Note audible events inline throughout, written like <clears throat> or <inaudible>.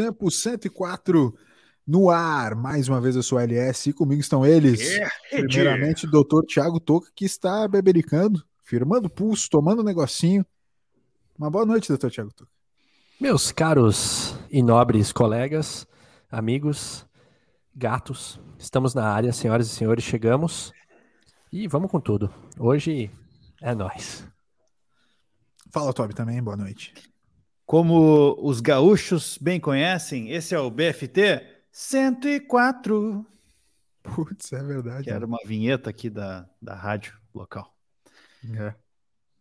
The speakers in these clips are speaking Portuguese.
Oi sim! Blues, o fim dos tempos, 104 no ar. Mais uma vez eu sou a LS e comigo estão eles. É, Primeiramente, o doutor Tiago Toca, que está bebericando, firmando pulso, tomando um negocinho. Uma boa noite, doutor Tiago Toca. Meus caros e nobres colegas, amigos, gatos, estamos na área, senhoras e senhores, chegamos e vamos com tudo. Hoje é nós. Fala, Toby, também, boa noite. Como os gaúchos bem conhecem, esse é o BFT 104, Putz, é verdade. que era uma vinheta aqui da, da rádio local. É.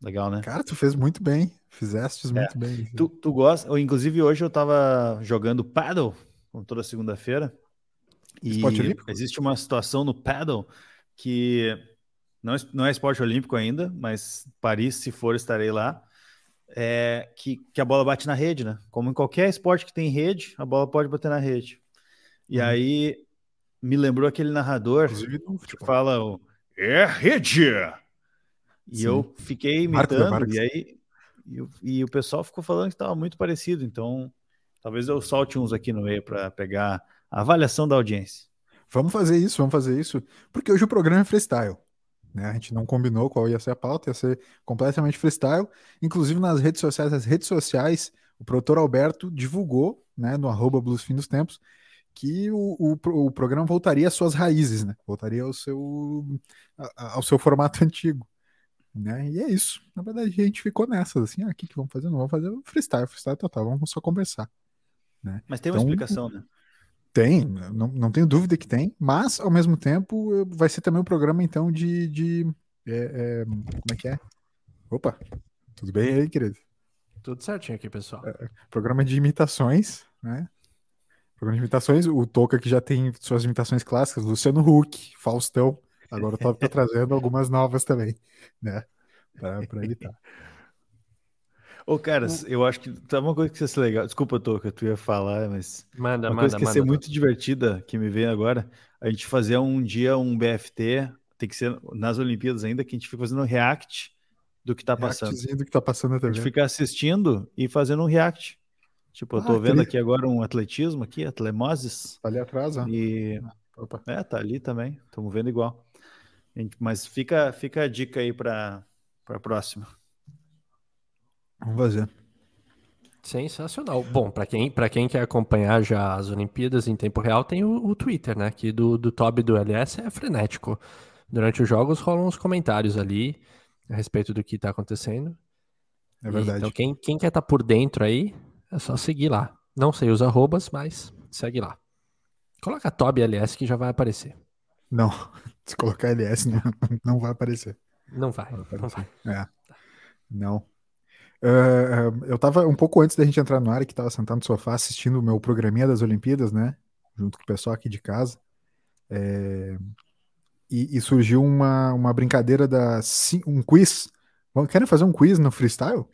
Legal, né? Cara, tu fez muito bem. Fizestes muito bem. Tu, tu gosta? ou, Inclusive, hoje eu tava jogando paddle, como toda segunda-feira. E Esporte olímpico? existe uma situação no paddle que não, é- não é esporte olímpico ainda, mas Paris, se for, estarei lá. É que, que a bola bate na rede, né? Como em qualquer esporte que tem rede, a bola pode bater na rede. E Uhum. aí me lembrou aquele narrador que fala o é rede. E Sim. eu fiquei da imitando, e aí e, o- e o pessoal ficou falando que estava muito parecido. Então, talvez eu solte uns aqui no meio para pegar a avaliação da audiência. Vamos fazer isso, vamos fazer isso, porque hoje o programa é freestyle. Né? A gente não combinou qual ia ser a pauta, ia ser completamente freestyle. Inclusive nas redes sociais, as redes sociais, o produtor Alberto divulgou, né, no arroba Blues Fim dos Tempos, que o, o, o programa voltaria às suas raízes, né? Voltaria ao seu, ao seu formato <laughs> antigo. Né? E é isso. Na verdade, a gente ficou nessas, assim, ah, o que, que vamos fazer? Não vamos fazer freestyle, freestyle total, vamos só conversar. Mas tem uma Então, explicação, né? Tem, não, não tenho dúvida que tem, mas ao mesmo tempo vai ser também um programa então de. de é, é, como é que é? Opa, tudo bem aí, querido? Tudo certinho aqui, pessoal. Programa de imitações, né? Programa de imitações, o Toca que já tem suas imitações clássicas, Luciano Huck, Faustão. Agora o Top tá trazendo algumas novas também, né? Pra imitar. <laughs> Ô, cara, eu acho que tá uma coisa que ia ser legal. Desculpa, Toca, tu ia falar, mas Manda, uma manda, coisa que ia ser manda. muito divertida que me veio agora, a gente fazer um dia um BFT, tem que ser nas Olimpíadas ainda, que a gente fica fazendo um react do que tá passando. Reactzinho do que tá passando A até gente fica assistindo e fazendo um react. Tipo, eu tô Ah, vendo tri- aqui agora um atletismo aqui, Atlemoses, Ali atrás, ó. e Opa. é, tá ali também, estamos vendo igual. Gente, Mas fica, fica a dica aí para para próxima. Vamos fazer. Sensacional. Bom, para quem, pra quem quer acompanhar já as Olimpíadas em tempo real, tem o, o Twitter, né? Que do, do Toby e do LS é frenético. Durante os jogos rolam uns comentários ali a respeito do que tá acontecendo. É E, verdade. Então, quem, quem quer estar por dentro aí, é só seguir lá. Não sei os arrobas, mas segue lá. Coloca Toby LS que já vai aparecer. Não, <laughs> se colocar LS não, não vai aparecer. Não vai, Vai não vai. É. Não. Eu tava um pouco antes da gente entrar no ar, que tava sentado no sofá assistindo o meu programinha das Olimpíadas, né? Junto com o pessoal aqui de casa. É, e, e surgiu uma, uma brincadeira da um quiz. Querem fazer um quiz no freestyle?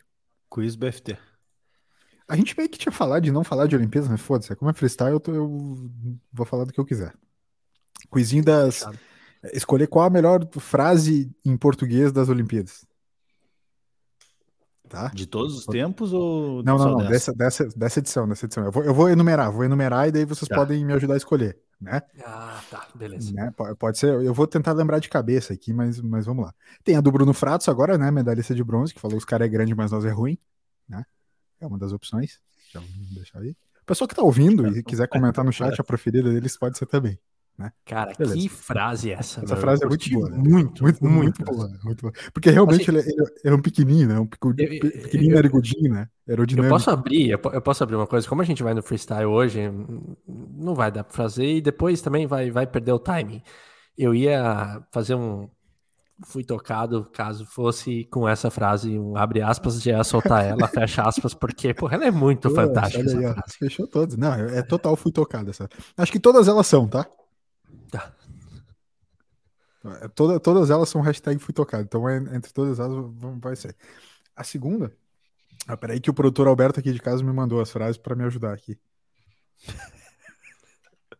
Quiz BFT. A gente meio que tinha falado de não falar de Olimpíadas, mas foda-se, como é freestyle, eu, tô- eu vou falar do que eu quiser. Quizinho das. Escolher qual a melhor frase em português das Olimpíadas. Tá? De todos os tempos ou Não, não, não. dessa? Dessa, dessa, dessa edição, dessa edição. Eu vou, eu vou enumerar, vou enumerar e daí vocês Tá. podem me ajudar a escolher, né? Ah, tá, beleza. Né? Po- Pode ser, eu vou tentar lembrar de cabeça aqui, mas, mas vamos lá. Tem a do Bruno Fratos agora, né? Medalhista de bronze, que falou os caras é grande, mas nós é ruim, né? É uma das opções. Já vamos deixar aí. O pessoal que tá ouvindo e quiser comentar no chat a preferida deles, pode ser também. Cara, Beleza. que frase é essa? Essa meu? frase Eu é muito boa. né? Muito, muito, muito, muito. boa, muito boa. Porque realmente Assim, ele, é- ele é- é um pequenininho, né? Um Eu- eu- pequenininho eu- narigudinho, né? Eu Aerodinâmico. posso abrir, eu po- eu posso abrir uma coisa. Como a gente vai no freestyle hoje, não vai dar pra fazer e depois também vai, vai perder o timing. Eu ia fazer um. Fui tocado, caso fosse com essa frase, um abre aspas, já ia soltar ela, <laughs> fecha aspas, porque, porra, ela é muito Pô, fantástica aí, ó. Fechou todas. Não, é é total, fui tocado essa. Acho que todas elas são, tá? Tá. É, Toda, todas elas são hashtag fui tocado. Então, é- entre todas elas, vai ser. A segunda. Ah, peraí, que o produtor Alberto aqui de casa me mandou as frases para me ajudar aqui. <laughs>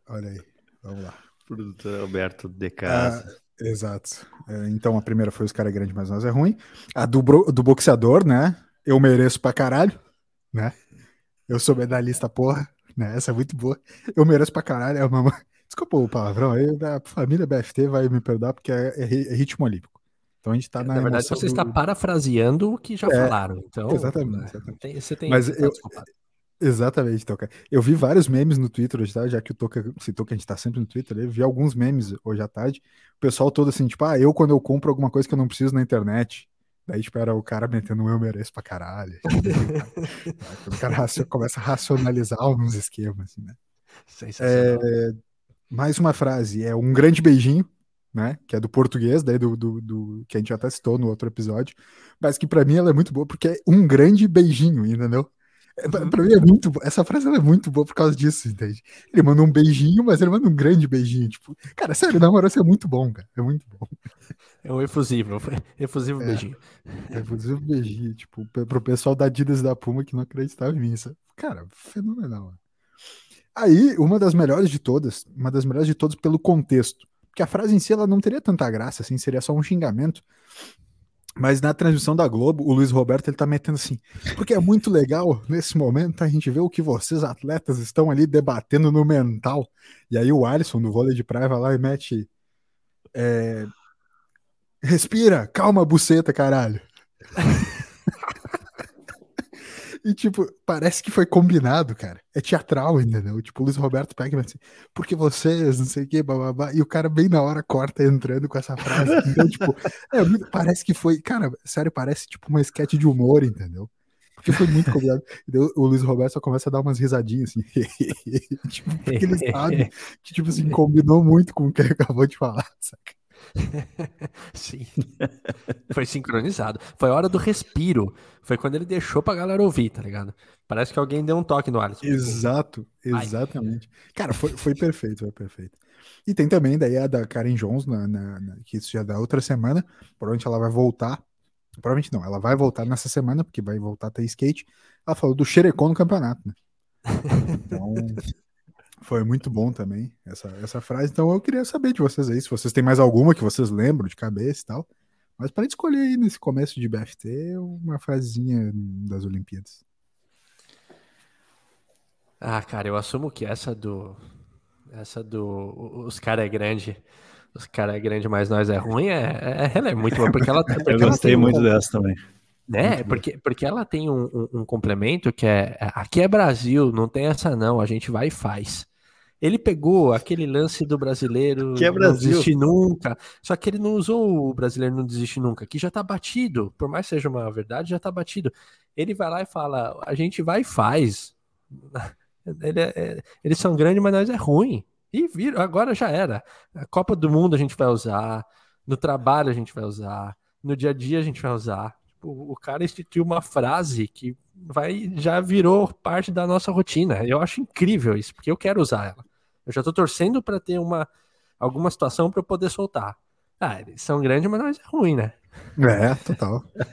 Olha aí. Vamos lá. Produtor Alberto de casa. Ah, exato. É, então, a primeira foi Os Cara é Grande, mas nós é ruim. A do, do boxeador, né? Eu mereço pra caralho, né? Eu sou medalhista, porra. Né? Essa é muito boa. Eu mereço pra caralho. É uma... Desculpa o palavrão aí. A família BFT vai me perdoar porque é, é ritmo olímpico. Então a gente tá na. Na verdade, você do... está parafraseando o que já é, falaram. Então, exatamente. Né, exatamente. Tem, você tem. Mas eu, Exatamente, Toca. Eu vi vários memes no Twitter hoje, tá? Já que o Toca citou que a gente tá sempre no Twitter, eu vi alguns memes hoje à tarde. O pessoal todo assim, tipo, ah, eu quando eu compro alguma coisa que eu não preciso na internet. Daí, tipo, era o cara metendo eu mereço pra caralho. <laughs> o cara começa a racionalizar alguns esquemas, assim, né? Sensacional. É, mais uma frase, é um grande beijinho, né? Que é do português, daí do, do, do que a gente até citou no outro episódio, mas que para mim ela é muito boa porque é um grande beijinho, entendeu? É, pra, pra, mim é muito Essa frase é muito boa por causa disso, entende? Ele manda um beijinho, mas ele manda um grande beijinho. Tipo, cara, sério, na moral, isso é muito bom, cara. É muito bom. É um efusivo, efusivo é, beijinho. É efusivo beijinho, tipo, pro pessoal da Adidas da Puma que não acreditava em mim. Isso, cara, fenomenal. Aí, uma das melhores de todas, uma das melhores de todas pelo contexto. Porque a frase em si ela não teria tanta graça, assim, seria só um xingamento. Mas na transmissão da Globo, o Luiz Roberto ele tá metendo assim, porque é muito legal nesse momento a gente ver o que vocês atletas estão ali debatendo no mental. E aí o Alisson do vôlei de praia vai lá e mete é, respira, calma, buceta, caralho. <laughs> E, tipo, parece que foi combinado, cara. É teatral, entendeu? Tipo, o Luiz Roberto pega e vai assim, porque vocês, não sei o quê, bababá. E o cara, bem na hora, corta entrando com essa frase. <laughs> Então, tipo, é, parece que foi. Cara, sério, parece tipo uma esquete de humor, entendeu? Porque foi muito combinado. <laughs> o Luiz Roberto só começa a dar umas risadinhas assim. <laughs> tipo, porque ele sabe que, tipo assim, combinou muito com o que ele acabou de falar, saca? <laughs> Sim. Foi sincronizado. Foi a hora do respiro. Foi quando ele deixou pra galera ouvir, tá ligado? Parece que alguém deu um toque no Alisson. Exato, exatamente. Ai. Cara, foi, foi perfeito, foi perfeito. E tem também daí a da Karen Jones, na, na, na, que isso já da outra semana. Provavelmente ela vai voltar. Provavelmente não, ela vai voltar nessa semana, porque vai voltar a ter skate. Ela falou do xerecon no campeonato, né? <laughs> Então, foi muito bom também essa, essa frase. Então eu queria saber de vocês aí, se vocês têm mais alguma que vocês lembram de cabeça e tal. Mas para escolher aí nesse começo de BFT uma frasezinha das Olimpíadas. Ah, cara, eu assumo que essa do. Essa do. Os caras é grande. Os caras é grande, mas nós é ruim. É, é, ela é muito boa. Porque ela, <laughs> porque eu gostei muito um... dessa também. Né? Porque, porque ela tem um, um, um, complemento que é aqui é Brasil, não tem essa não, a gente vai e faz. Ele pegou aquele lance do brasileiro que é Brasil. não desiste nunca, só que ele não usou o brasileiro não desiste nunca, que já tá batido, por mais que seja uma verdade, já tá batido. Ele vai lá e fala, a gente vai e faz. <laughs> Ele é, é, eles são grandes, mas nós é ruim. E vira, agora já era. A Copa do Mundo a gente vai usar, no trabalho a gente vai usar, no dia a dia a gente vai usar. Tipo, o cara instituiu uma frase que vai já virou parte da nossa rotina. Eu acho incrível isso, porque eu quero usar ela. Eu já tô torcendo para ter uma alguma situação para eu poder soltar. Ah, eles são grandes, mas não é ruim, né? É, total. É,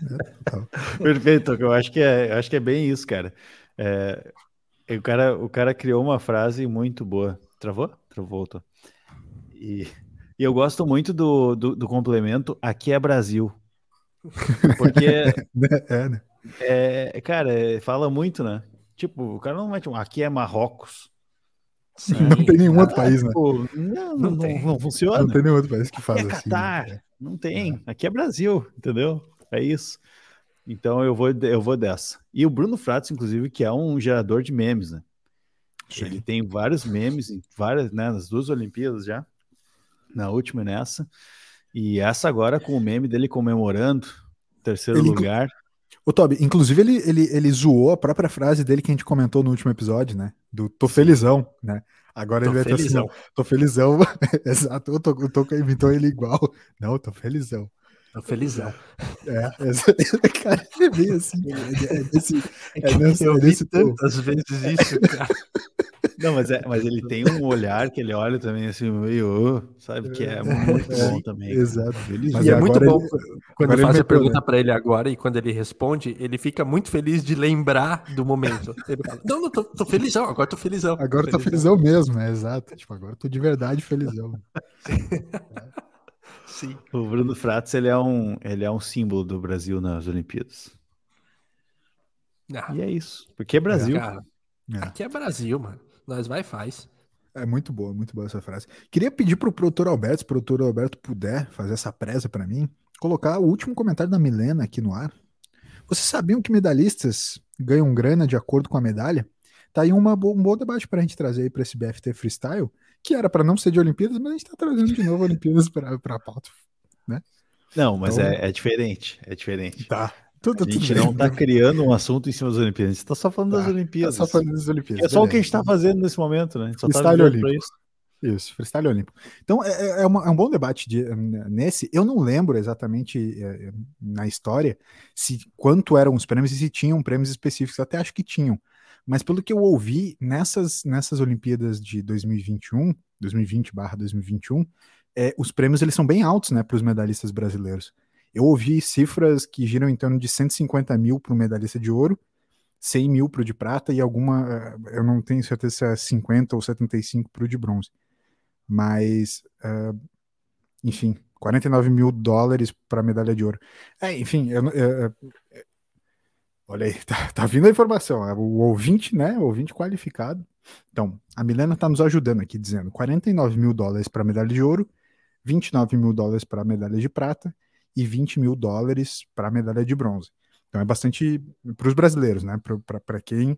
total. <laughs> Perfeito, eu acho que é, acho que é bem isso, cara. É, o cara. O cara criou uma frase muito boa. Travou? Travou, voltou. E, e eu gosto muito do, do, do, complemento aqui é Brasil. Porque. <laughs> é, né? É, cara, fala muito, né? Tipo, o cara não mete um aqui é Marrocos. Sim. Não tem nenhum outro país, né? Não, não, não, não, não funciona. Não tem nenhum outro país que faz é assim. Catar, né? não tem. É. Aqui é Brasil, entendeu? É isso. Então eu vou, eu vou dessa. E o Bruno Fratos, inclusive, que é um gerador de memes, né? Sim. Ele tem vários memes em várias, né, nas duas Olimpíadas já, na última e nessa. E essa agora com o meme dele comemorando terceiro ele, lugar. O Toby, inclusive ele, ele, ele zoou a própria frase dele que a gente comentou no último episódio, né? Do tô felizão, né? Agora tô ele vai estar assim, tô felizão. <laughs> Exato, o Toco inventou ele igual. Não, tô felizão. Tô felizão. É, é <laughs> cara, ele é bem assim. <laughs> É, é, desse, é, nesse, eu é vi tantas vezes isso, cara. <laughs> Não, mas, é, mas ele tem um olhar que ele olha também assim, meio, sabe, que é muito é, bom também. Exato. Mas e é muito bom ele, quando faz a pergunta né? para ele agora e quando ele responde, ele fica muito feliz de lembrar do momento. Ele fala, não, não, tô, tô felizão, agora tô felizão. Agora tô felizão, tô felizão mesmo, é exato. Tipo, agora tô de verdade felizão. Sim. O Bruno Fratos, ele é um, ele é um símbolo do Brasil nas Olimpíadas. Ah. E é isso. Porque é Brasil. Cara, É. Aqui é Brasil, mano. Nós vai e faz. É muito boa, muito boa essa frase. Queria pedir pro produtor Alberto, se o produtor Alberto puder fazer essa presa para mim, colocar o último comentário da Milena aqui no ar. Vocês sabiam que medalhistas ganham grana de acordo com a medalha? Tá aí uma, um bom debate para a gente trazer aí para esse BFT Freestyle, que era para não ser de Olimpíadas, mas a gente está trazendo de novo Olimpíadas para a pauta, né? Não, mas então, é, é, diferente, é diferente. Tá. Tudo, a gente não está criando um assunto em cima das Olimpíadas, a gente está só falando tá, das Olimpíadas. Tá só falando das Olimpíadas. É só beleza. o que a gente está fazendo nesse momento, né? só tá freestyle tá olímpico. Isso. isso, freestyle olímpico. Então, é, é, é, uma, é, um bom debate de, nesse. Eu não lembro exatamente é, na história se quanto eram os prêmios e se tinham prêmios específicos. Até acho que tinham. Mas pelo que eu ouvi nessas, nessas Olimpíadas de 2021, 2020/2021, é, os prêmios eles são bem altos, né, para os medalhistas brasileiros. Eu ouvi cifras que giram em torno de 150 mil para o medalhista de ouro, 100 mil para o de prata e alguma, eh, eu não tenho certeza se é 50 ou 75 para o de bronze. Mas, uh, enfim, 49 mil dólares para medalha de ouro. É, enfim, eu, eu, eu, olha aí, <laughs> tá, tá, vindo a informação. É, o ouvinte, né? O ouvinte qualificado. Então, a Milena está nos ajudando aqui, dizendo 49 mil dólares para a medalha de ouro, 29 mil dólares para a medalha de prata e 20 mil dólares para a medalha de bronze. Então é bastante para os brasileiros, né? Para quem.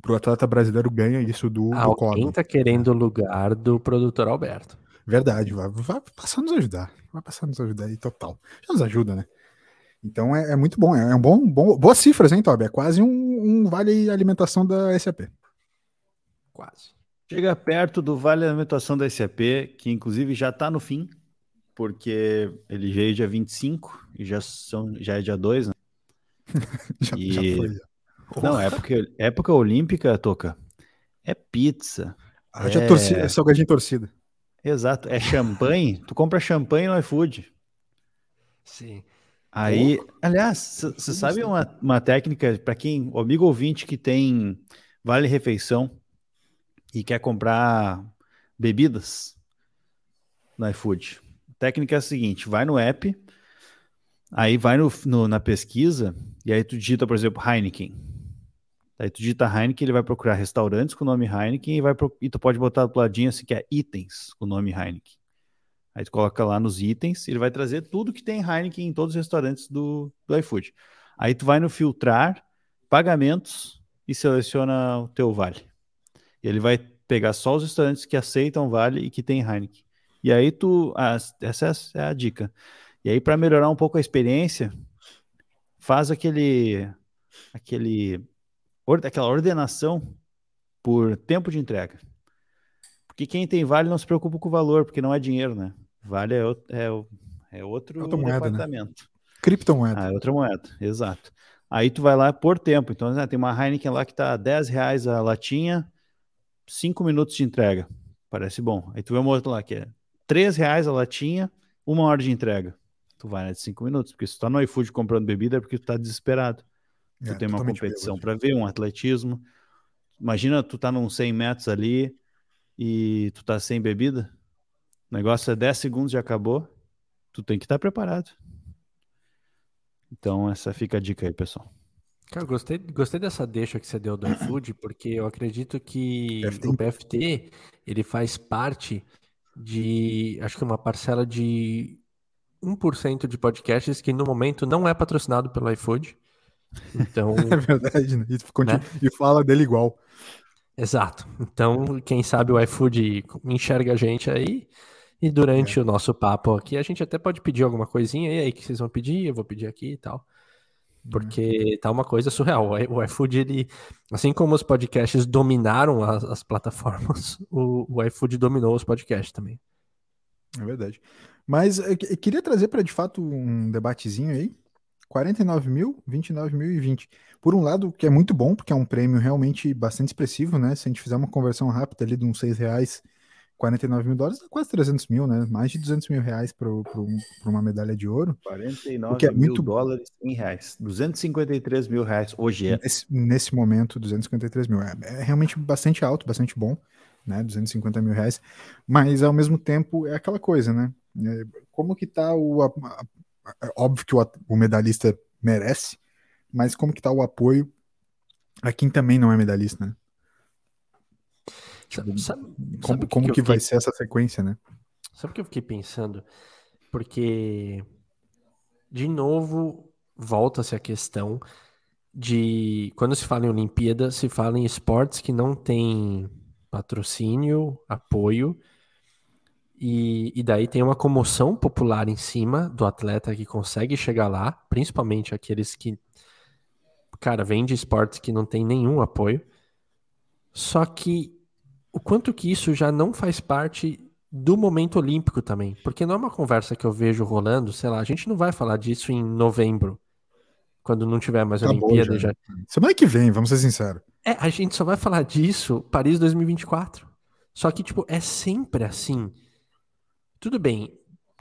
Para o atleta brasileiro ganha isso do, Alguém do está querendo o lugar do produtor Alberto. Verdade, vai, vai passar a nos ajudar. Vai passar a nos ajudar aí total. Já nos ajuda, né? Então é, é muito bom. É, é um bom, bom. Boas cifras, hein, Toby? É quase um, um vale alimentação da SAP. Quase. Chega perto do vale alimentação da SAP, que inclusive já está no fim porque ele veio dia 25 e já, são, já é dia 2, né? <laughs> já, e... já foi. Não, época, época olímpica, Toca, é pizza. Ah, é... torcida, é salgadinho torcida. Exato, é champanhe. tu compra champanhe no iFood. Sim. Aí, aliás, você sabe uma, uma técnica para quem, o amigo ouvinte que tem vale refeição e quer comprar bebidas no iFood? técnica é a seguinte: vai no app, aí vai no, no, na pesquisa, e aí tu digita, por exemplo, Heineken. Aí tu digita Heineken, ele vai procurar restaurantes com o nome Heineken e, vai pro, e tu pode botar do ladinho assim que é itens com o nome Heineken. Aí tu coloca lá nos itens, ele vai trazer tudo que tem Heineken em todos os restaurantes do, do iFood. Aí tu vai no filtrar, pagamentos e seleciona o teu vale. Ele vai pegar só os restaurantes que aceitam vale e que tem Heineken. E aí tu, ah, essa é a dica. E aí para melhorar um pouco a experiência, faz aquele aquele aquela ordenação por tempo de entrega. Porque quem tem vale não se preocupa com o valor, porque não é dinheiro, né? Vale é, é, é outro outra moeda, né? departamento. Né? Criptomoeda. Ah, é outra moeda, exato. Aí tu vai lá por tempo. Então, né, tem uma Heineken lá que tá 10 reais a latinha, 5 minutos de entrega. Parece bom. Aí tu vê uma outra lá que é 3 reais a latinha, uma hora de entrega. Tu vai né, de 5 minutos, porque se tu tá no iFood comprando bebida é porque tu tá desesperado. Tu é, tem uma competição para ver, um atletismo. Imagina tu tá num 100 metros ali e tu tá sem bebida. O negócio é 10 segundos e acabou. Tu tem que estar tá preparado. Então, essa fica a dica aí, pessoal. Cara, gostei, gostei dessa deixa que você deu do iFood, <clears throat> porque eu acredito que o BFT ele faz parte de, acho que uma parcela de 1% de podcasts que no momento não é patrocinado pelo iFood. Então, <laughs> é verdade, né? E, né? e fala dele igual. Exato. Então, quem sabe o iFood enxerga a gente aí e durante é. o nosso papo aqui a gente até pode pedir alguma coisinha e aí que vocês vão pedir, eu vou pedir aqui e tal. Porque tá uma coisa surreal. O iFood, ele, assim como os podcasts dominaram as, as plataformas, <laughs> o, o, iFood dominou os podcasts também. É verdade. Mas eu, eu queria trazer para de fato um debatezinho aí. 49 mil, 29 mil e 20. Por um lado, que é muito bom, porque é um prêmio realmente bastante expressivo, né? Se a gente fizer uma conversão rápida ali de uns 6 reais 49 mil dólares é quase 300 mil, né? Mais de 200 mil reais para uma medalha de ouro. 49 que é mil muito... dólares em reais. 253 mil reais hoje é. Nesse, nesse momento, 253 mil. É, é, realmente bastante alto, bastante bom, né? 250 mil reais. Mas, ao mesmo tempo, é aquela coisa, né? É, como que tá o... A, a, é óbvio que o, o medalhista merece, mas como que tá o apoio A Kim também não é medalhista, né? Sabe, sabe- Como, sabe o como eu que vai fiquei- ser essa sequência, né? Sabe o que eu fiquei pensando? Porque, de novo, volta-se a questão de quando se fala em Olimpíada, se fala em esportes que não têm patrocínio, apoio, e, e daí tem uma comoção popular em cima do atleta que consegue chegar lá, principalmente aqueles que, cara, vêm de esportes que não tem nenhum apoio. Só que o quanto que isso já não faz parte do momento olímpico também. Porque não é uma conversa que eu vejo rolando, sei lá, a gente não vai falar disso em novembro, quando não tiver mais Acabou Olimpíada. já. Já. Semana que vem, vamos ser sinceros. É, a gente só vai falar disso Paris 2024. Só que, tipo, é sempre assim. Tudo bem,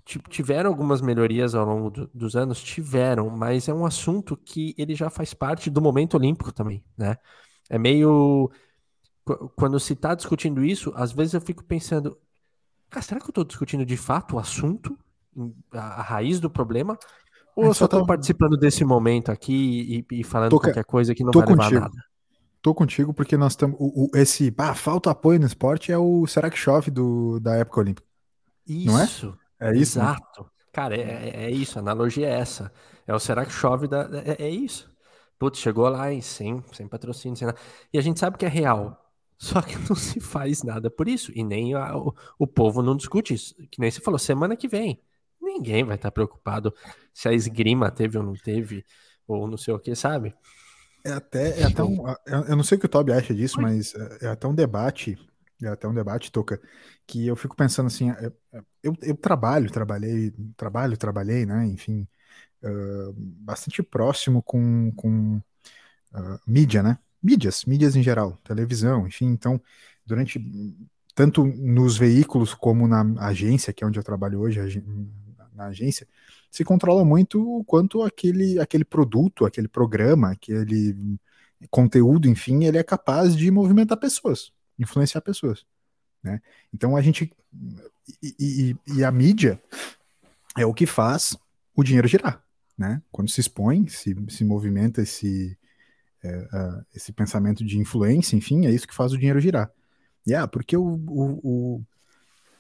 ti- tiveram algumas melhorias ao longo do- dos anos? Tiveram, mas é um assunto que ele já faz parte do momento olímpico também, né? É meio. Qu- Quando se tá discutindo isso, às vezes eu fico pensando, cara, será que eu tô discutindo de fato o assunto, a, a raiz do problema? Ou É, eu só só tô participando desse momento aqui e, e falando Tô qualquer coisa que não vai levar a contigo. nada? Tô contigo porque nós estamos. Esse. Ah, falta apoio no esporte é o Será que chove do, da época olímpica. Não é? Isso. É isso? né? Exato. Cara, é, é- é isso, a analogia é essa. É o será que chove da. É, é isso. Putz, chegou lá e sem, sem patrocínio, sem nada. E a gente sabe que é real. Só que não se faz nada por isso. E nem a- o, o povo não discute isso. Que nem você falou, semana que vem. Ninguém vai estar preocupado se a esgrima teve ou não teve, ou não sei o que, sabe? É até, é até um. Eu eu não sei o que o Toby acha disso, mas é é até um debate. É até um debate, Toca, que eu fico pensando assim. é- é- Eu, eu trabalho, trabalhei, trabalho, trabalhei, né? Enfim, ah, bastante próximo com, com ah, mídia, né? Mídias, mídias em geral, televisão, enfim. Então, durante tanto nos veículos como na agência, que é onde eu trabalho hoje, na agência, se controla muito o quanto aquele, aquele produto, aquele programa, aquele conteúdo, enfim, ele é capaz de movimentar pessoas, influenciar pessoas, né? Então a gente e, e- e a mídia é o que faz o dinheiro girar, né? Quando se expõe, se, se movimenta esse é, ah, esse pensamento de influência, enfim, é isso que faz o dinheiro girar. E ah, porque o, o- o,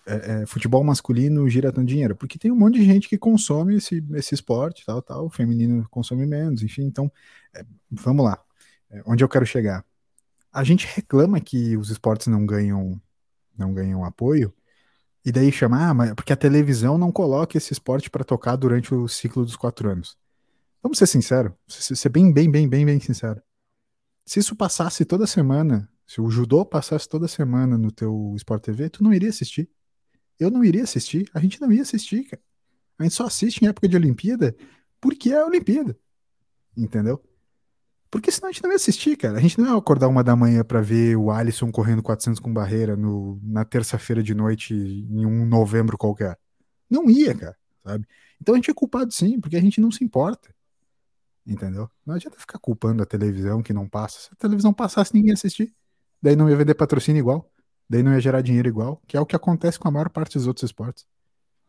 é, é, futebol masculino gira tanto dinheiro? Porque tem um monte de gente que consome esse, esse esporte, tal, tal, o feminino consome menos, enfim, então, é, vamos lá. É, onde eu quero chegar? A gente reclama que os esportes não ganham, não ganham apoio, e daí chama, ah, mas porque a televisão não coloca esse esporte para tocar durante o ciclo dos quatro anos. Vamos ser sinceros, ser ser bem, bem, bem, bem, bem sincero. Se isso passasse toda semana, se o judô passasse toda semana no teu Sport TV, tu não iria assistir. Eu não iria assistir, a gente não ia assistir, cara. A gente só assiste em época de Olimpíada porque é a Olimpíada. Entendeu? Porque senão a gente não ia assistir, cara. A gente não ia acordar uma da manhã pra ver o Alisson correndo 400 com barreira no, na terça-feira de noite em um novembro qualquer. Não ia, cara, sabe? Então a gente é culpado sim, porque a gente não se importa. Entendeu? Não adianta ficar culpando a televisão que não passa. Se a televisão passasse, ninguém ia assistir. Daí não ia vender patrocínio igual. Daí não ia gerar dinheiro igual, que é o que acontece com a maior parte dos outros esportes.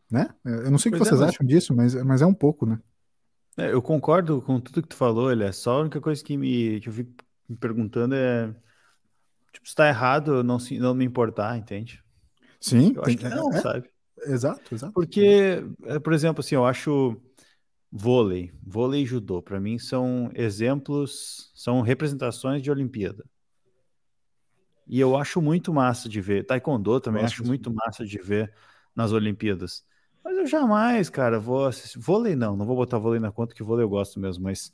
Né? Eu não sei o que Pois é, vocês mas- acham disso, mas, mas é um pouco, né? É, eu concordo com tudo que tu falou, ele é só a única coisa que me que eu fico me perguntando é tipo, se tá errado eu não se não me importar, entende? Sim, Eu tem- acho que é- não, é, sabe? exato, exato. Porque, é, por exemplo, assim, eu acho vôlei, vôlei e judô, para mim são exemplos, são representações de Olimpíada. E eu acho muito massa de ver. Taekwondo também Gosto acho disso. muito massa de ver nas Olimpíadas. Mas eu jamais, cara, vou assistir. Vôlei não, não vou botar vôlei na conta, que vôlei eu gosto mesmo, mas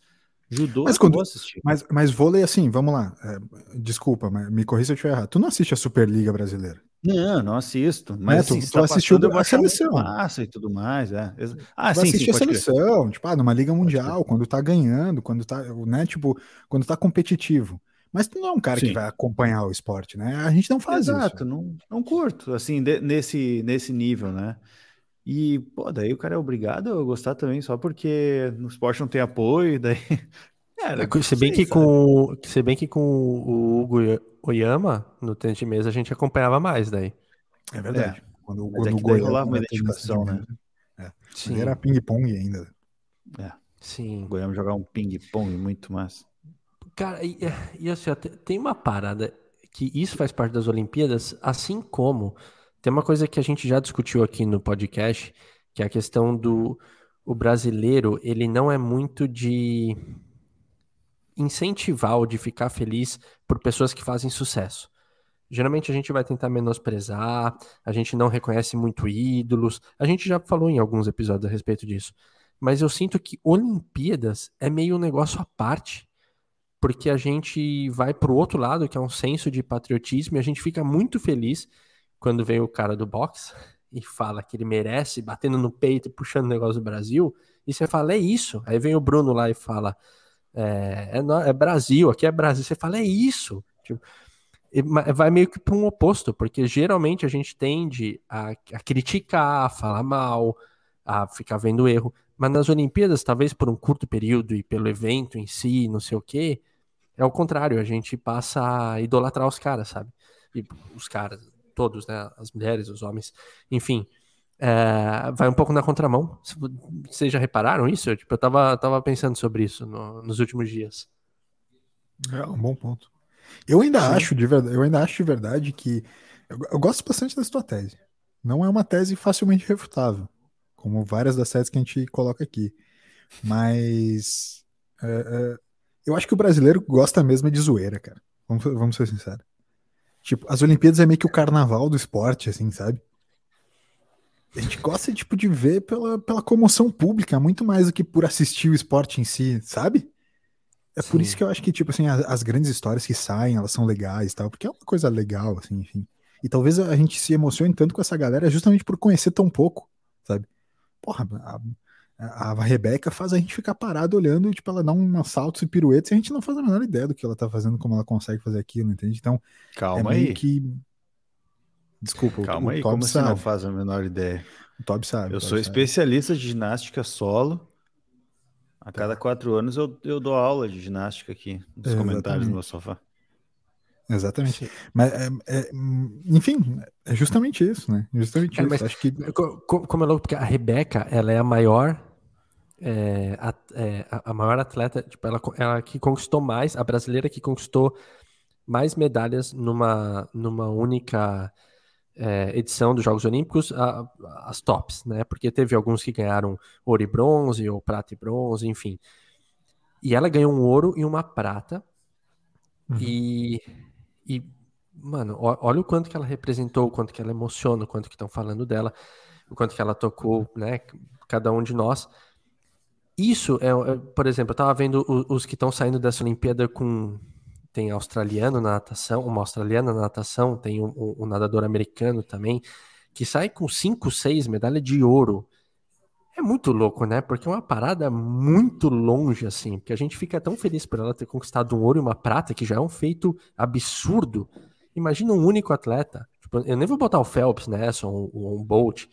judô Mas quando- vou assistir. Mas, mas vôlei, assim, vamos lá. é, desculpa, me corrija se eu estiver errado. Tu não assiste a Superliga Brasileira? Não, não assisto. Mas Né, assim, tu- se tu tá assistiu passando, a seleção. massa e tudo mais, é. Ah, Tu vai sim, sim, assistir a pode crer. seleção, tipo, ah, numa Liga. Mundial, quando tá ganhando, quando tá, né, tipo, quando tá competitivo. Mas tu não é um cara que Sim. vai acompanhar o esporte, né? A gente não faz Exato, isso. não, não curto, assim, de- nesse, nesse nível, né? E, pô, daí o cara é obrigado a gostar também, só porque no esporte não tem apoio, <laughs> daí. Cara, É, Se bem, sei, que sabe? com, se bem que com o Hugo Oyama, no tênis de mesa, a gente acompanhava mais daí. É verdade. Quando, Mas quando é o Goiás rolava uma identificação, né? É, mas era ping-pong ainda. É, sim. o Goiânia jogar um ping-pong muito massa. Cara, e, e assim, ó, tem uma parada que isso faz parte das Olimpíadas, assim como tem uma coisa que a gente já discutiu aqui no podcast, que é a questão do o brasileiro, ele não é muito de incentivar ou de ficar feliz por pessoas que fazem sucesso. Geralmente a gente vai tentar menosprezar, a gente não reconhece muito ídolos. A gente já falou em alguns episódios a respeito disso. Mas eu sinto que Olimpíadas é meio um negócio à parte, porque a gente vai pro outro lado, que é um senso de patriotismo, e a gente fica muito feliz quando vem o cara do boxe e fala que ele merece, batendo no peito, puxando o negócio do Brasil, e você fala, é isso. Aí vem o Bruno lá e fala, é, é, é Brasil, aqui é Brasil. Você fala, é isso. Tipo, vai meio que para um oposto, porque geralmente a gente tende a, a, criticar, a falar mal, a ficar vendo erro. Mas nas Olimpíadas, talvez por um curto período e pelo evento em si, não sei o quê, é o contrário, a gente passa a idolatrar os caras, sabe? E os caras, todos, né? As mulheres, os homens, enfim. É, vai um pouco na contramão. Vocês já repararam isso? Eu, tipo, eu tava, tava pensando sobre isso no, nos últimos dias. É um bom ponto. Eu ainda Sim. acho de verdade, eu ainda acho de verdade que eu, eu, gosto bastante da sua tese. Não é uma tese facilmente refutável, como várias das teses que a gente coloca aqui. Mas é, é, eu acho que o brasileiro gosta mesmo de zoeira, cara. Vamos, vamos ser sinceros. Tipo, as Olimpíadas é meio que o carnaval do esporte, assim, sabe? A gente gosta, tipo, de ver pela, pela comoção pública, muito mais do que por assistir o esporte em si, sabe? É Sim. por isso que eu acho que, tipo assim, as, as, grandes histórias que saem, elas são legais e tal, porque é uma coisa legal, assim, enfim. E talvez a gente se emocione tanto com essa galera justamente por conhecer tão pouco, sabe? Porra, a, a Rebeca faz a gente ficar parado olhando, tipo, ela dá uns saltos e piruetas e a gente não faz a menor ideia do que ela tá fazendo, como ela consegue fazer aquilo, entende? Então, calma é aí. que. Desculpa, calma o, aí, como sabe. você não faz a menor ideia? O Tob sabe. Eu sou sabe. especialista de ginástica solo. A tá. cada quatro anos eu, eu dou aula de ginástica aqui nos Exatamente. comentários no meu sofá. Exatamente. Mas, é, é, enfim, é justamente isso, né? Justamente é, isso. Acho que... Como é louco, porque a Rebeca, ela é a maior é, a, é, a, maior atleta, tipo, ela, ela que conquistou mais, a brasileira que conquistou mais medalhas numa, numa única é, edição dos Jogos Olímpicos, a, as tops, né? Porque teve alguns que ganharam ouro e bronze, ou prata e bronze, enfim. E ela ganhou um ouro e uma prata. Uhum. E, e, mano, olha o quanto que ela representou, o quanto que ela emociona, o quanto que estão falando dela, o quanto que ela tocou, né? Cada um de nós. Isso é, é, por exemplo, eu tava vendo os, os que estão saindo dessa Olimpíada com. Tem australiano na natação, uma australiana na natação, tem um, um, um nadador americano também, que sai com 5, 6 medalhas de ouro. É muito louco, né? Porque é uma parada muito longe, assim. Porque a gente fica tão feliz por ela ter conquistado um ouro e uma prata, que já é um feito absurdo. Imagina um único atleta. Tipo, eu nem vou botar o Phelps nessa, ou um, um Bolt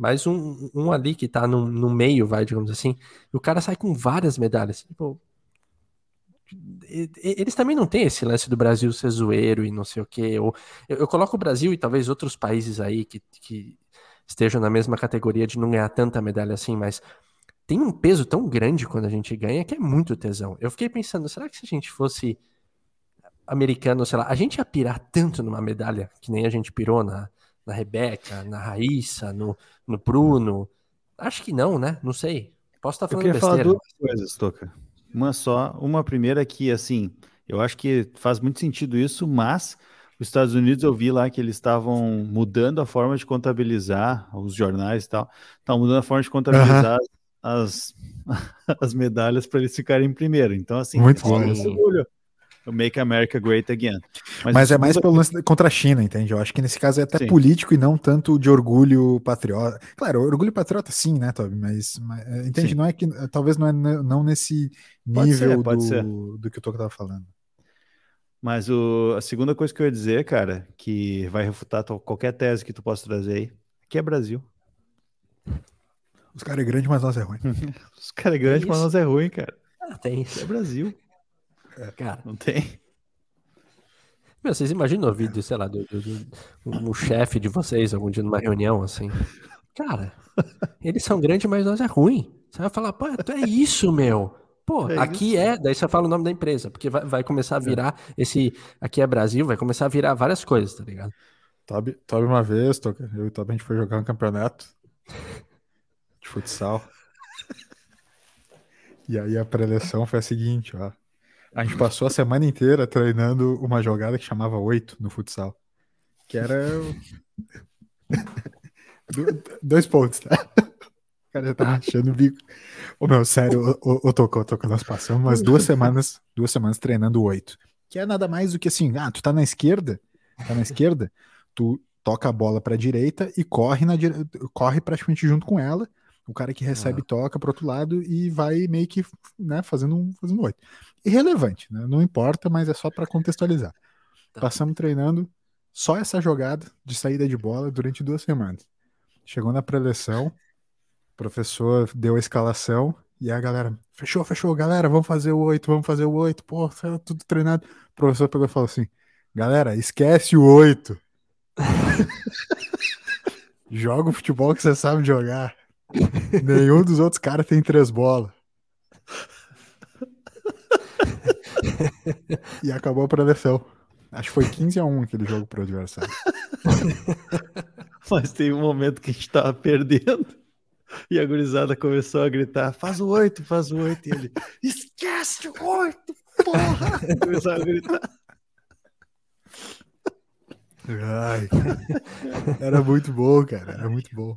mas um, um ali que tá no, no meio, vai, digamos assim, e o cara sai com várias medalhas. Tipo, eles também não têm esse lance do Brasil ser zoeiro e não sei o quê. Eu, eu coloco o Brasil e talvez outros países aí que, que estejam na mesma categoria de não ganhar tanta medalha assim, mas tem um peso tão grande quando a gente ganha que é muito tesão. Eu fiquei pensando, será que se a gente fosse americano, sei lá, a gente ia pirar tanto numa medalha que nem a gente pirou na, na Rebeca, na Raíssa, no, no Bruno? Acho que não, né? Não sei. Posso estar falando eu queria besteira. falar duas coisas, Toca. Uma só. Uma primeira que, assim, eu acho que faz muito sentido isso, mas os Estados Unidos eu vi lá que eles estavam mudando a forma de contabilizar os jornais e tal. Estavam mudando a forma de contabilizar uhum. as, <laughs> as medalhas para eles ficarem em primeiro. Então, assim, muito bom. Orgulho. Make America Great Again. Mas, Mas é mais pelo lance contra a China, entende? Eu acho que nesse caso é até sim. político e não tanto de orgulho patriota. Claro, orgulho patriota sim, né, Toby? Mas, mas é, entende? Sim. Não é que talvez não é não nesse nível pode ser, pode do, do que o Toco tava falando. Mas o, a segunda coisa que eu ia dizer, cara, que vai refutar qualquer tese que tu possa trazer aí, que é Brasil. Os caras é grande, mas nós é ruim. <laughs> Os caras é grande, mas nós é ruim, cara. Ah, tem isso. É Brasil. É. Cara, não tem. Meu, vocês imaginam o vídeo, sei lá, do, do, do, do chefe de vocês algum dia numa reunião assim? Cara, eles são grandes, mas nós é ruim. Você vai falar, pô, é isso, meu. Pô, É aqui isso. é, daí você fala o nome da empresa, porque vai, vai começar a virar esse. Aqui é Brasil, vai começar a virar várias coisas, tá ligado? Toby, Toby uma vez, Toca, eu e o Toby a gente foi jogar um campeonato de futsal. <laughs> E aí a preleção foi a seguinte, ó. A gente passou a semana inteira treinando uma jogada que chamava oito no futsal. Que era. Do- <laughs> Dois pontos, tá? O cara já tá rachando o bico. Ô, meu, sério, ô, ô, Toco, Toco, nós passamos umas duas semanas, duas semanas treinando oito. Que é nada mais do que assim, ah, tu tá na esquerda, tá na esquerda, tu toca a bola pra direita e corre, na dire... corre praticamente junto com ela. O cara que recebe toca pro outro lado e vai meio que né, fazendo um fazendo oito. Irrelevante, né? Não importa, mas é só pra contextualizar. Tá. Passamos treinando só essa jogada de saída de bola durante duas semanas. Chegou na preleção, o professor deu a escalação e a galera, fechou, fechou, galera, vamos fazer o oito, vamos fazer o oito, pô, tá tudo treinado. O professor pegou e falou assim: galera, esquece o oito. <laughs> Joga o futebol que você sabe jogar. Nenhum dos outros caras tem três bolas. <laughs> e acabou a preleção. Acho que foi 15 a 1 aquele jogo pro adversário. <laughs> Mas tem um momento que a gente tava perdendo e a gurizada começou a gritar: faz o oito, faz o oito. E ele: esquece o oito, porra! <laughs> Começou a gritar. Ai, cara. Era muito bom, cara. Era muito bom.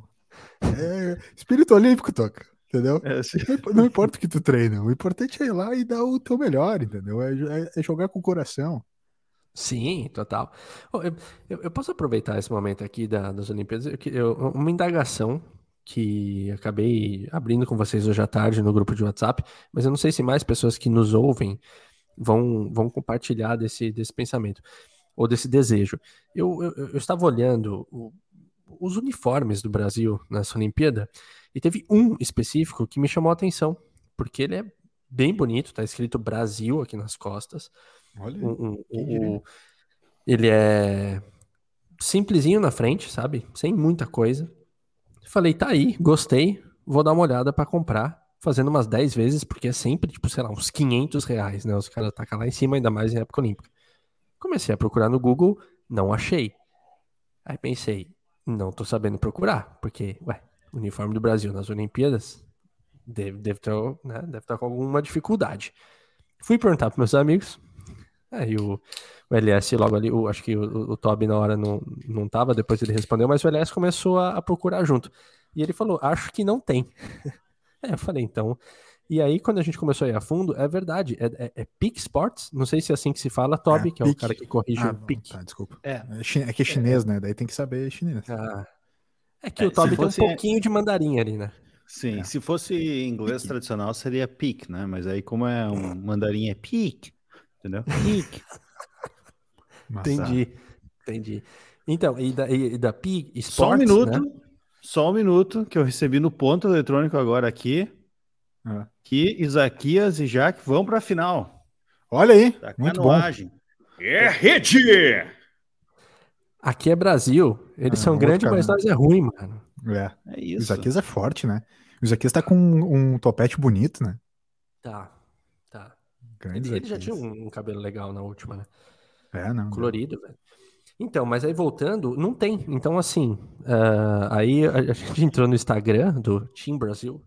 É, espírito olímpico, Toca. Entendeu? É, assim, Não imp- Não importa o que tu treina, o importante é ir lá e dar o teu melhor, entendeu? É, é- é jogar com o coração. Sim, total. Eu, eu- eu posso aproveitar esse momento aqui da- das Olimpíadas? Eu- uma indagação que acabei abrindo com vocês hoje à tarde no grupo de WhatsApp, mas eu não sei se mais pessoas que nos ouvem vão, vão compartilhar desse, desse pensamento ou desse desejo. Eu, eu- eu estava olhando o- os uniformes do Brasil nessa Olimpíada e teve um específico que me chamou a atenção, porque ele é bem bonito, tá escrito Brasil aqui nas costas. Olha Um- um- o- ele é simplesinho na frente, sabe? Sem muita coisa. Falei, tá aí, gostei, vou dar uma olhada pra comprar, fazendo umas 10 vezes, porque é sempre, tipo, sei lá, uns 500 reais, né? Os caras tacam lá em cima, ainda mais em época olímpica. Comecei a procurar no Google, não achei. Aí pensei, não tô sabendo procurar, porque, ué, uniforme do Brasil nas Olimpíadas deve, deve, ter, né, deve estar com alguma dificuldade. Fui perguntar pros meus amigos, aí o, o LS logo ali, o- acho que o, o Toby na hora não, não tava, depois ele respondeu, mas o LS começou a, a procurar junto. E ele falou, acho que não tem. <laughs> é, eu falei, então. E aí, quando a gente começou a ir a fundo, é verdade, é, é, é Peak Sports, não sei se é assim que se fala, Toby, É, que é o cara que corrige Ah, o Peak. tá, desculpa. É. É, é que é chinês, né? Daí tem que saber chinês. Ah, é que É, o Toby se tem um fosse- pouquinho de mandarim ali, né? Sim, se fosse inglês <clears throat> tradicional seria peak, né? Mas aí, como é um <clears throat> mandarim, é peak, entendeu? Ah, Entendi, entendi. Então, e da, e da Peak Sports, Só um minuto, né? só um minuto que eu recebi no ponto eletrônico agora aqui, ah. que Isaquias e Jaque vão para a final Olha aí, da muito bom. É rede! Aqui é Brasil, eles Ah, são grandes, mas nós é ruim, mano. É. É O isso. Isaquias é forte, né? O Isaquias tá com um, um topete bonito, né? Tá, tá. Grande Ele, ele já tinha um, um cabelo legal na última, né? É, não. Colorido, velho. Então, mas aí voltando, não tem. Então, assim, ah, aí a, a gente <laughs> entrou no Instagram do Team Brasil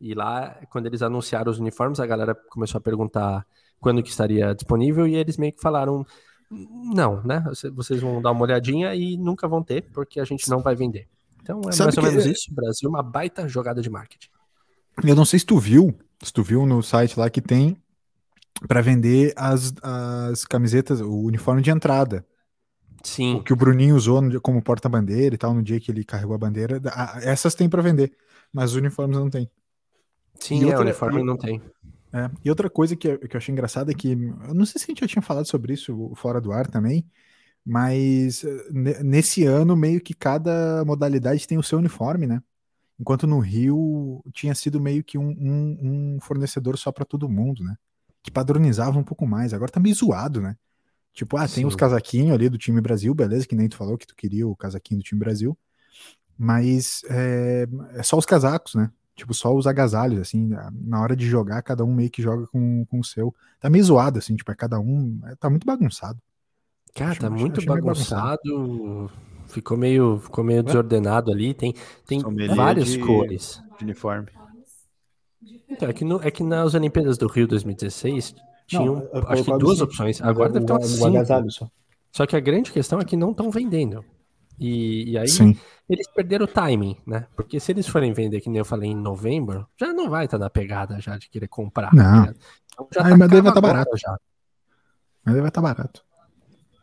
e lá, quando eles anunciaram os uniformes, a galera começou a perguntar quando que estaria disponível e eles meio que falaram, não, né? Você- Vocês vão dar uma olhadinha e nunca vão ter, porque a gente não vai vender. Então é Sabe mais ou menos isso. Brasil, uma baita jogada de marketing. Eu não sei se tu viu, se tu viu no site lá que tem pra vender as, as camisetas, o uniforme de entrada. Sim, O que o Bruninho usou no como porta-bandeira e tal, no dia que ele carregou a bandeira. a- Essas tem pra vender, mas os uniformes não tem. sim, E é, outra- uniforme e- não tem. É, E outra coisa que, eu- que eu achei engraçada é que, eu não sei se a gente já tinha falado sobre isso fora do ar também, mas eh, ne- nesse ano meio que cada modalidade tem o seu uniforme, né? Enquanto no Rio tinha sido meio que um, um- um fornecedor só para todo mundo, né? Que padronizava um pouco mais. Agora tá meio zoado, né? Tipo, ah, tem Sim. os casaquinhos ali do time Brasil, beleza, que nem tu falou que tu queria o casaquinho do time Brasil, mas é, é só os casacos, né? Tipo, só os agasalhos, assim, na hora de jogar, cada um meio que joga com, com o seu. Tá meio zoado, assim, tipo, é cada um. É, tá muito bagunçado. Cara, acho, tá muito bagunçado. Ficou meio, ficou meio desordenado ali. Tem, tem várias de, cores. De uniforme. Então, é que, no, é que nas Olimpíadas do Rio 2016 tinham, não, acho que duas opções. Agora deve ter umas cinco. Só. só que a grande questão é que não estão vendendo. E, e aí Sim. eles perderam o timing, né? Porque se eles forem vender, que nem eu falei, em novembro, já não vai estar tá na pegada já de querer comprar. Não. Né? Então já Ai, tá mas daí vai estar tá barato. Já. Mas daí vai estar tá barato.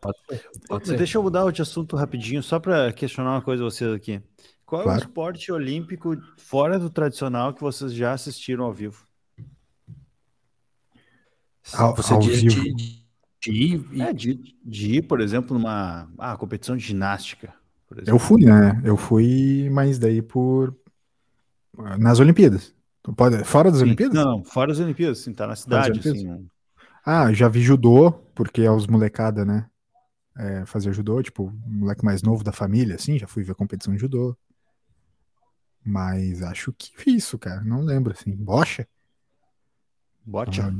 Pode ser, pode ser. Deixa eu mudar de assunto rapidinho, só para questionar uma coisa vocês aqui. Qual claro. é o esporte olímpico fora do tradicional que vocês já assistiram ao vivo? Ao, Você ao diz vivo. De, de, de, é, de, de ir, por exemplo, numa ah, competição de ginástica. Eu fui, né? Eu fui, mas daí por. Nas Olimpíadas. Pode... Fora das sim. Olimpíadas? Não, fora das Olimpíadas, sim, tá na cidade. Assim. Ah, já vi judô, porque é os molecada, né? É, fazer judô, tipo, moleque mais novo da família, assim, já fui ver competição de judô. Mas acho que isso, cara. Não lembro, assim. Bocha? Bocha?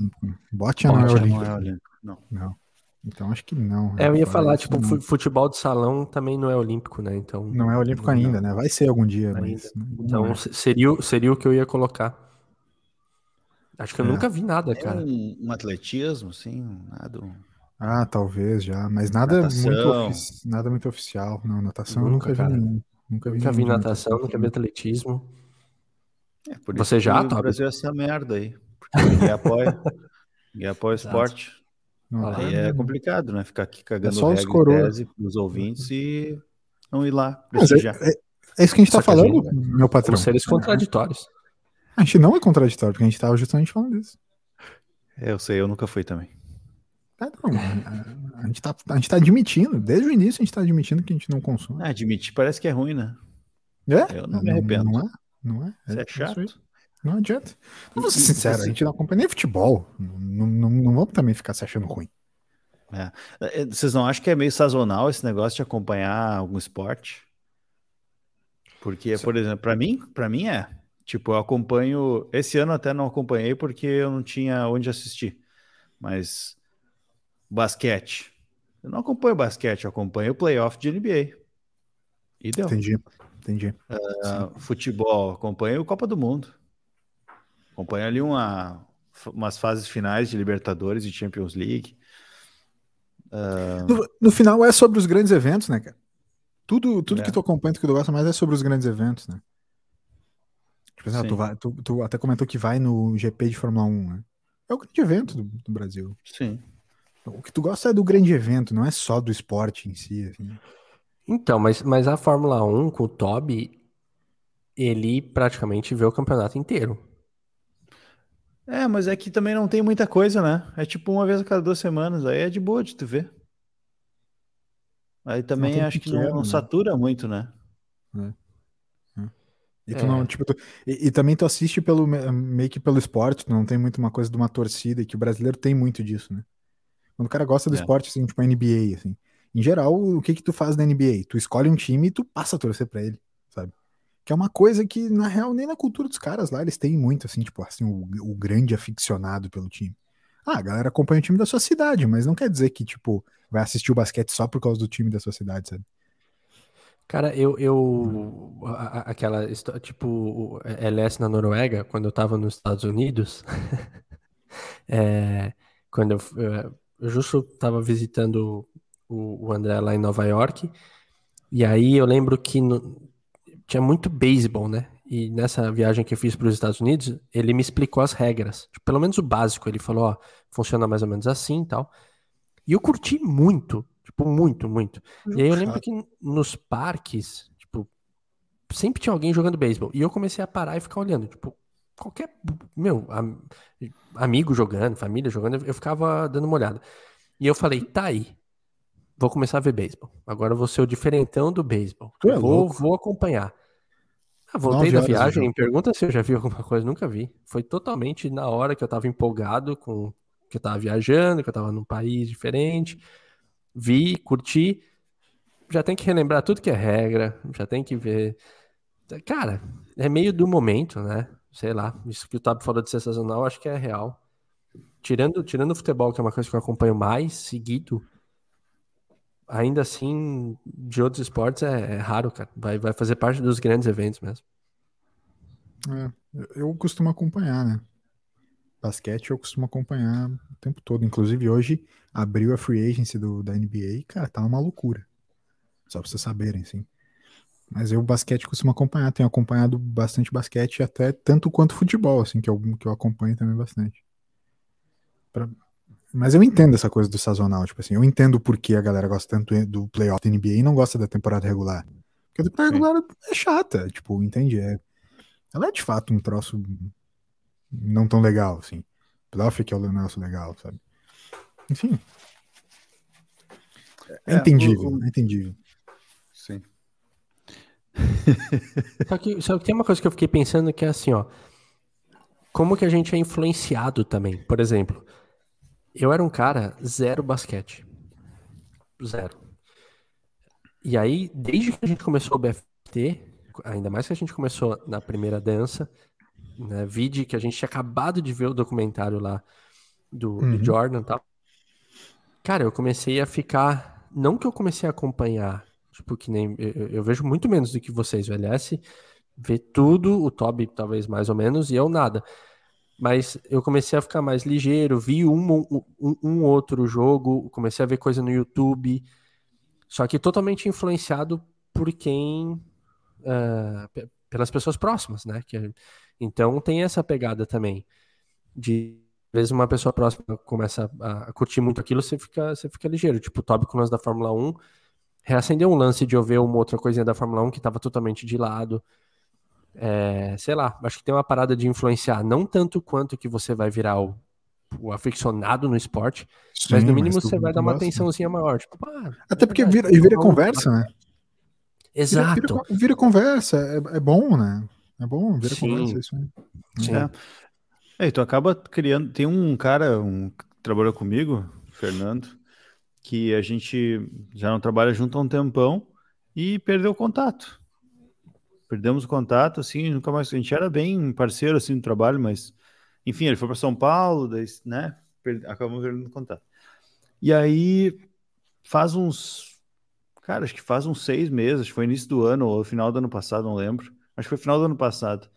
Bocha não, é olímpico. Não é olímpico. Não. não. Então acho que não. É, eu ia falar, tipo, não. futebol de salão também não é olímpico, né? Então. Não é olímpico não, ainda, né? Vai ser algum dia, ainda. mas. Então é. seria, seria o que eu ia colocar. Acho que eu é. nunca vi nada, cara. Um, um atletismo, sim, nada. Ah, talvez já, mas nada muito, nada muito oficial. Não, natação nunca, nunca vi nenhum. Nunca vi, nunca vi natação, nunca vi atletismo. É por Você já, Tobi? Brasil essa merda aí. Porque ninguém apoia. ninguém apoia o <laughs> esporte. Não, aí é complicado, né? Ficar aqui cagando é só os ouvintes e não ir lá é, prestigiar. É, é, isso que a gente tá falando, gente, meu patrão. São seres contraditórios. A gente não é contraditório, porque a gente tava justamente falando disso. Eu sei, eu nunca fui também. É, não, a, a, gente tá, a gente tá admitindo, desde o início a gente tá admitindo que a gente não consome. Ah, admitir parece que é ruim, né? É? Eu não me arrependo. Não, não é? Não é? Isso é, é chato. Não adianta. Vou ser sincero, a gente não acompanha nem futebol. Não, não, não vamos também ficar se achando ruim. É. é. Vocês não acham que é meio sazonal esse negócio de acompanhar algum esporte? Porque, Sim. por exemplo, para mim, para mim é. Tipo, eu acompanho. Esse ano até não acompanhei porque eu não tinha onde assistir. Mas basquete. Eu não acompanho basquete, eu acompanho o playoff de NBA. E deu. Entendi, entendi. Uh, futebol, acompanho o Copa do Mundo. Acompanho ali uma, umas fases finais de Libertadores e Champions League. Uh... No, no, final é sobre os grandes eventos, né, cara? Tudo, tudo é. que tu acompanha, que tu gosta mais é sobre os grandes eventos, né? Tipo, assim, tu, vai, tu, tu, até comentou que vai no GP de Fórmula 1, né? É o grande evento do, do Brasil. Sim. O que tu gosta é do grande evento, não é só do esporte em si. Assim. Então, mas, mas a Fórmula 1 com o Toby, ele praticamente vê o campeonato inteiro. É, mas é que também não tem muita coisa, né? É tipo uma vez a cada duas semanas, aí é de boa de tu ver. Aí também acho pequeno, que não, não, né? satura muito, né? É. É. E, tu é. não, tipo, tu, e, e, também tu assiste pelo, meio que pelo esporte, tu não tem muito uma coisa de uma torcida, e que o brasileiro tem muito disso, né? Quando o cara gosta do é. esporte, assim, tipo a NBA, assim. Em geral, o que que tu faz na NBA? Tu escolhe um time e tu passa a torcer pra ele? Que é uma coisa que, na real, nem na cultura dos caras lá, eles têm muito, assim, tipo, assim, o, o grande aficionado pelo time. Ah, a galera acompanha o time da sua cidade, mas não quer dizer que, tipo, vai assistir o basquete só por causa do time da sua cidade, sabe? Cara, eu. eu aquela. Tipo, LS na Noruega, quando eu tava nos Estados Unidos. <laughs> é, quando eu, eu justo estava visitando o, o, André lá em Nova York, e aí eu lembro que no, tinha muito beisebol, né? E nessa viagem que eu fiz para os Estados Unidos, ele me explicou as regras, tipo, pelo menos o básico. Ele falou, ó, funciona mais ou menos assim e tal. E eu curti muito, tipo, muito, muito. e aí eu lembro que nos parques, tipo, sempre tinha alguém jogando beisebol. E eu comecei a parar e ficar olhando, tipo, qualquer, meu, am, amigo jogando, família jogando, eu ficava dando uma olhada. E eu falei, tá aí, vou começar a ver beisebol. Agora eu vou ser o diferentão do beisebol. É vou, vou acompanhar. Ah, voltei da viagem, pergunta se eu já vi alguma coisa, nunca vi. Foi totalmente na hora que eu tava empolgado com que eu tava viajando, que eu tava num país diferente. Vi, curti. Já tem que relembrar tudo que é regra, já tem que ver. Cara, é meio do momento, né? sei lá, isso que o Tab falou de sensacional, acho que é real. Tirando, tirando o futebol, que é uma coisa que eu acompanho mais seguido, ainda assim, de outros esportes é, é raro, cara. Vai, vai fazer parte dos grandes eventos mesmo. É, eu costumo acompanhar, né? Basquete eu costumo acompanhar o tempo todo. Inclusive, hoje abriu a free agency do, da NBA e, cara, tá uma loucura. Só pra vocês saberem, assim. Mas eu, basquete, costumo acompanhar. Tenho acompanhado bastante basquete, até tanto quanto futebol, assim, que eu, que eu acompanho também bastante. Pra... Mas eu entendo essa coisa do sazonal, tipo assim, eu entendo por que a galera gosta tanto do playoff da NBA e não gosta da temporada regular. Porque a temporada Sim. regular é chata, tipo, entende? É... Ela é de fato um troço não tão legal, assim. Playoff que é o negócio legal, sabe? Enfim. É, é entendível, o... é entendível. Sim. <laughs> só, que, só que tem uma coisa que eu fiquei pensando que é assim, ó. Como que a gente é influenciado também? Por exemplo, eu era um cara zero basquete. Zero. E aí, desde que a gente começou o BFT, ainda mais que a gente começou na primeira dança, né, vide que a gente tinha acabado de ver o documentário lá do, uhum. do Jordan e tal. Cara, eu comecei a ficar. Não que eu comecei a acompanhar, tipo, que nem. Eu, eu vejo muito menos do que vocês, o LS vê tudo, o Toby talvez mais ou menos, e eu nada mas eu comecei a ficar mais ligeiro, vi um, um, um, outro jogo, comecei a ver coisa no YouTube, só que totalmente influenciado por quem. Uh, pelas pessoas próximas, né? Que, então tem essa pegada também. De às vezes uma pessoa próxima começa a, a, curtir muito aquilo, você fica, você fica ligeiro. Tipo, o Toby com da Fórmula 1 reacendeu um lance de eu ver uma outra coisinha da Fórmula 1 que estava totalmente de lado. É, sei lá, acho que tem uma parada de influenciar, não tanto quanto que você vai virar o, o aficionado no esporte, Sim, mas no mínimo mas você vai dar uma atençãozinha maior. Tipo, ah, Até porque vira, e vira conversa, né? Exato. Vira, vira, vira conversa, é, é, bom, né? É bom, vira Sim. conversa isso aí. Sim. É. é, e tu acaba criando. Tem um cara um, que trabalhou comigo, Fernando, que a gente já não trabalha junto há um tempão e perdeu o contato perdemos o contato, assim, nunca mais. A gente era bem parceiro, assim, no trabalho, mas, enfim, ele foi para São Paulo, daí, né? acabamos perdendo o contato. E aí, faz uns. Cara, acho que faz uns seis meses, foi início do ano, ou final do ano passado, não lembro. Acho que foi final do ano passado.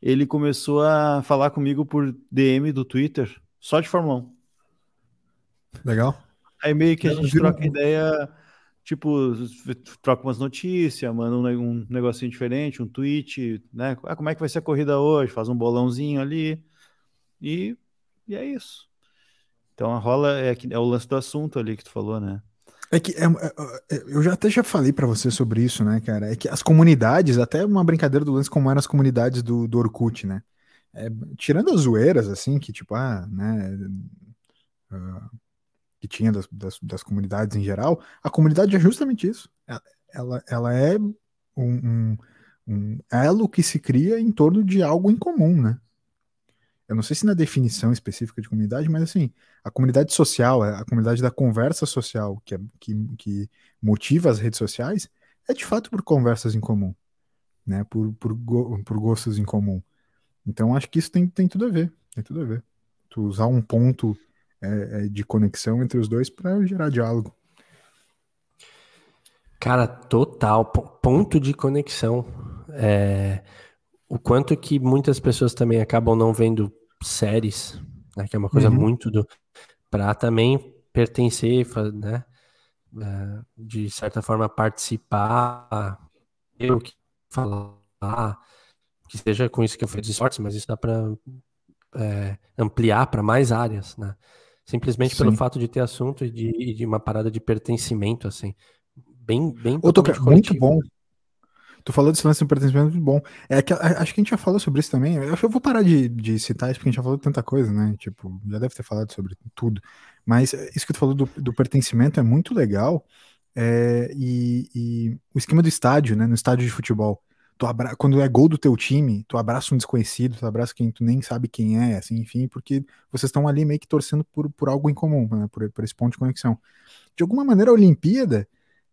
Ele começou a falar comigo por DM do Twitter, só de Fórmula 1. Legal. Aí meio que a gente troca ideia tipo, troca umas notícias, manda um, um negocinho diferente, um tweet, né? Ah, como é que vai ser a corrida hoje? Faz um bolãozinho ali e, e é isso. Então a rola é, é o lance do assunto ali que tu falou, né? É que é, é, é eu já até já falei para você sobre isso, né, cara? É que as comunidades, até uma brincadeira do lance como eram as comunidades do, do Orkut, né? É, tirando as zoeiras, assim, que tipo, ah, né? Uh, que tinha das, das, das, comunidades em geral, a comunidade é justamente isso. Ela, ela é um, um, um elo que se cria em torno de algo em comum, né? Eu não sei se na definição específica de comunidade, mas assim, a comunidade social, a comunidade da conversa social que, é, que, que motiva as redes sociais, é de fato por conversas em comum, né? Por, por, por gostos em comum. Então acho que isso tem, tem tudo a ver, tem tudo a ver. Tu usar um ponto é, é, de conexão entre os dois para gerar diálogo. Cara, total. Ponto de conexão. É, o quanto que muitas pessoas também acabam não vendo séries, né, que é uma coisa uhum. muito do. para também pertencer, né? É, de certa forma participar, eu que falar, que seja com isso que eu fiz de esportes, mas isso dá para é, ampliar para mais áreas, né? Simplesmente Sim. pelo fato de ter assunto e de, de, uma parada de pertencimento, assim. Bem, bem Toca, muito bom. Tu falou desse lance de pertencimento muito bom. É que acho que a gente já falou sobre isso também. Eu, eu vou parar de, de citar isso porque a gente já falou tanta coisa, né? Tipo, já deve ter falado sobre tudo. Mas isso que tu falou do, do pertencimento é muito legal. É, e, e, o esquema do estádio, né? No estádio de futebol tu abra... quando é gol do teu time, tu abraça um desconhecido, tu abraça quem tu nem sabe quem é, assim, enfim, porque vocês estão ali meio que torcendo por, por algo em comum, né, por, por esse ponto de conexão. De alguma maneira, a Olimpíada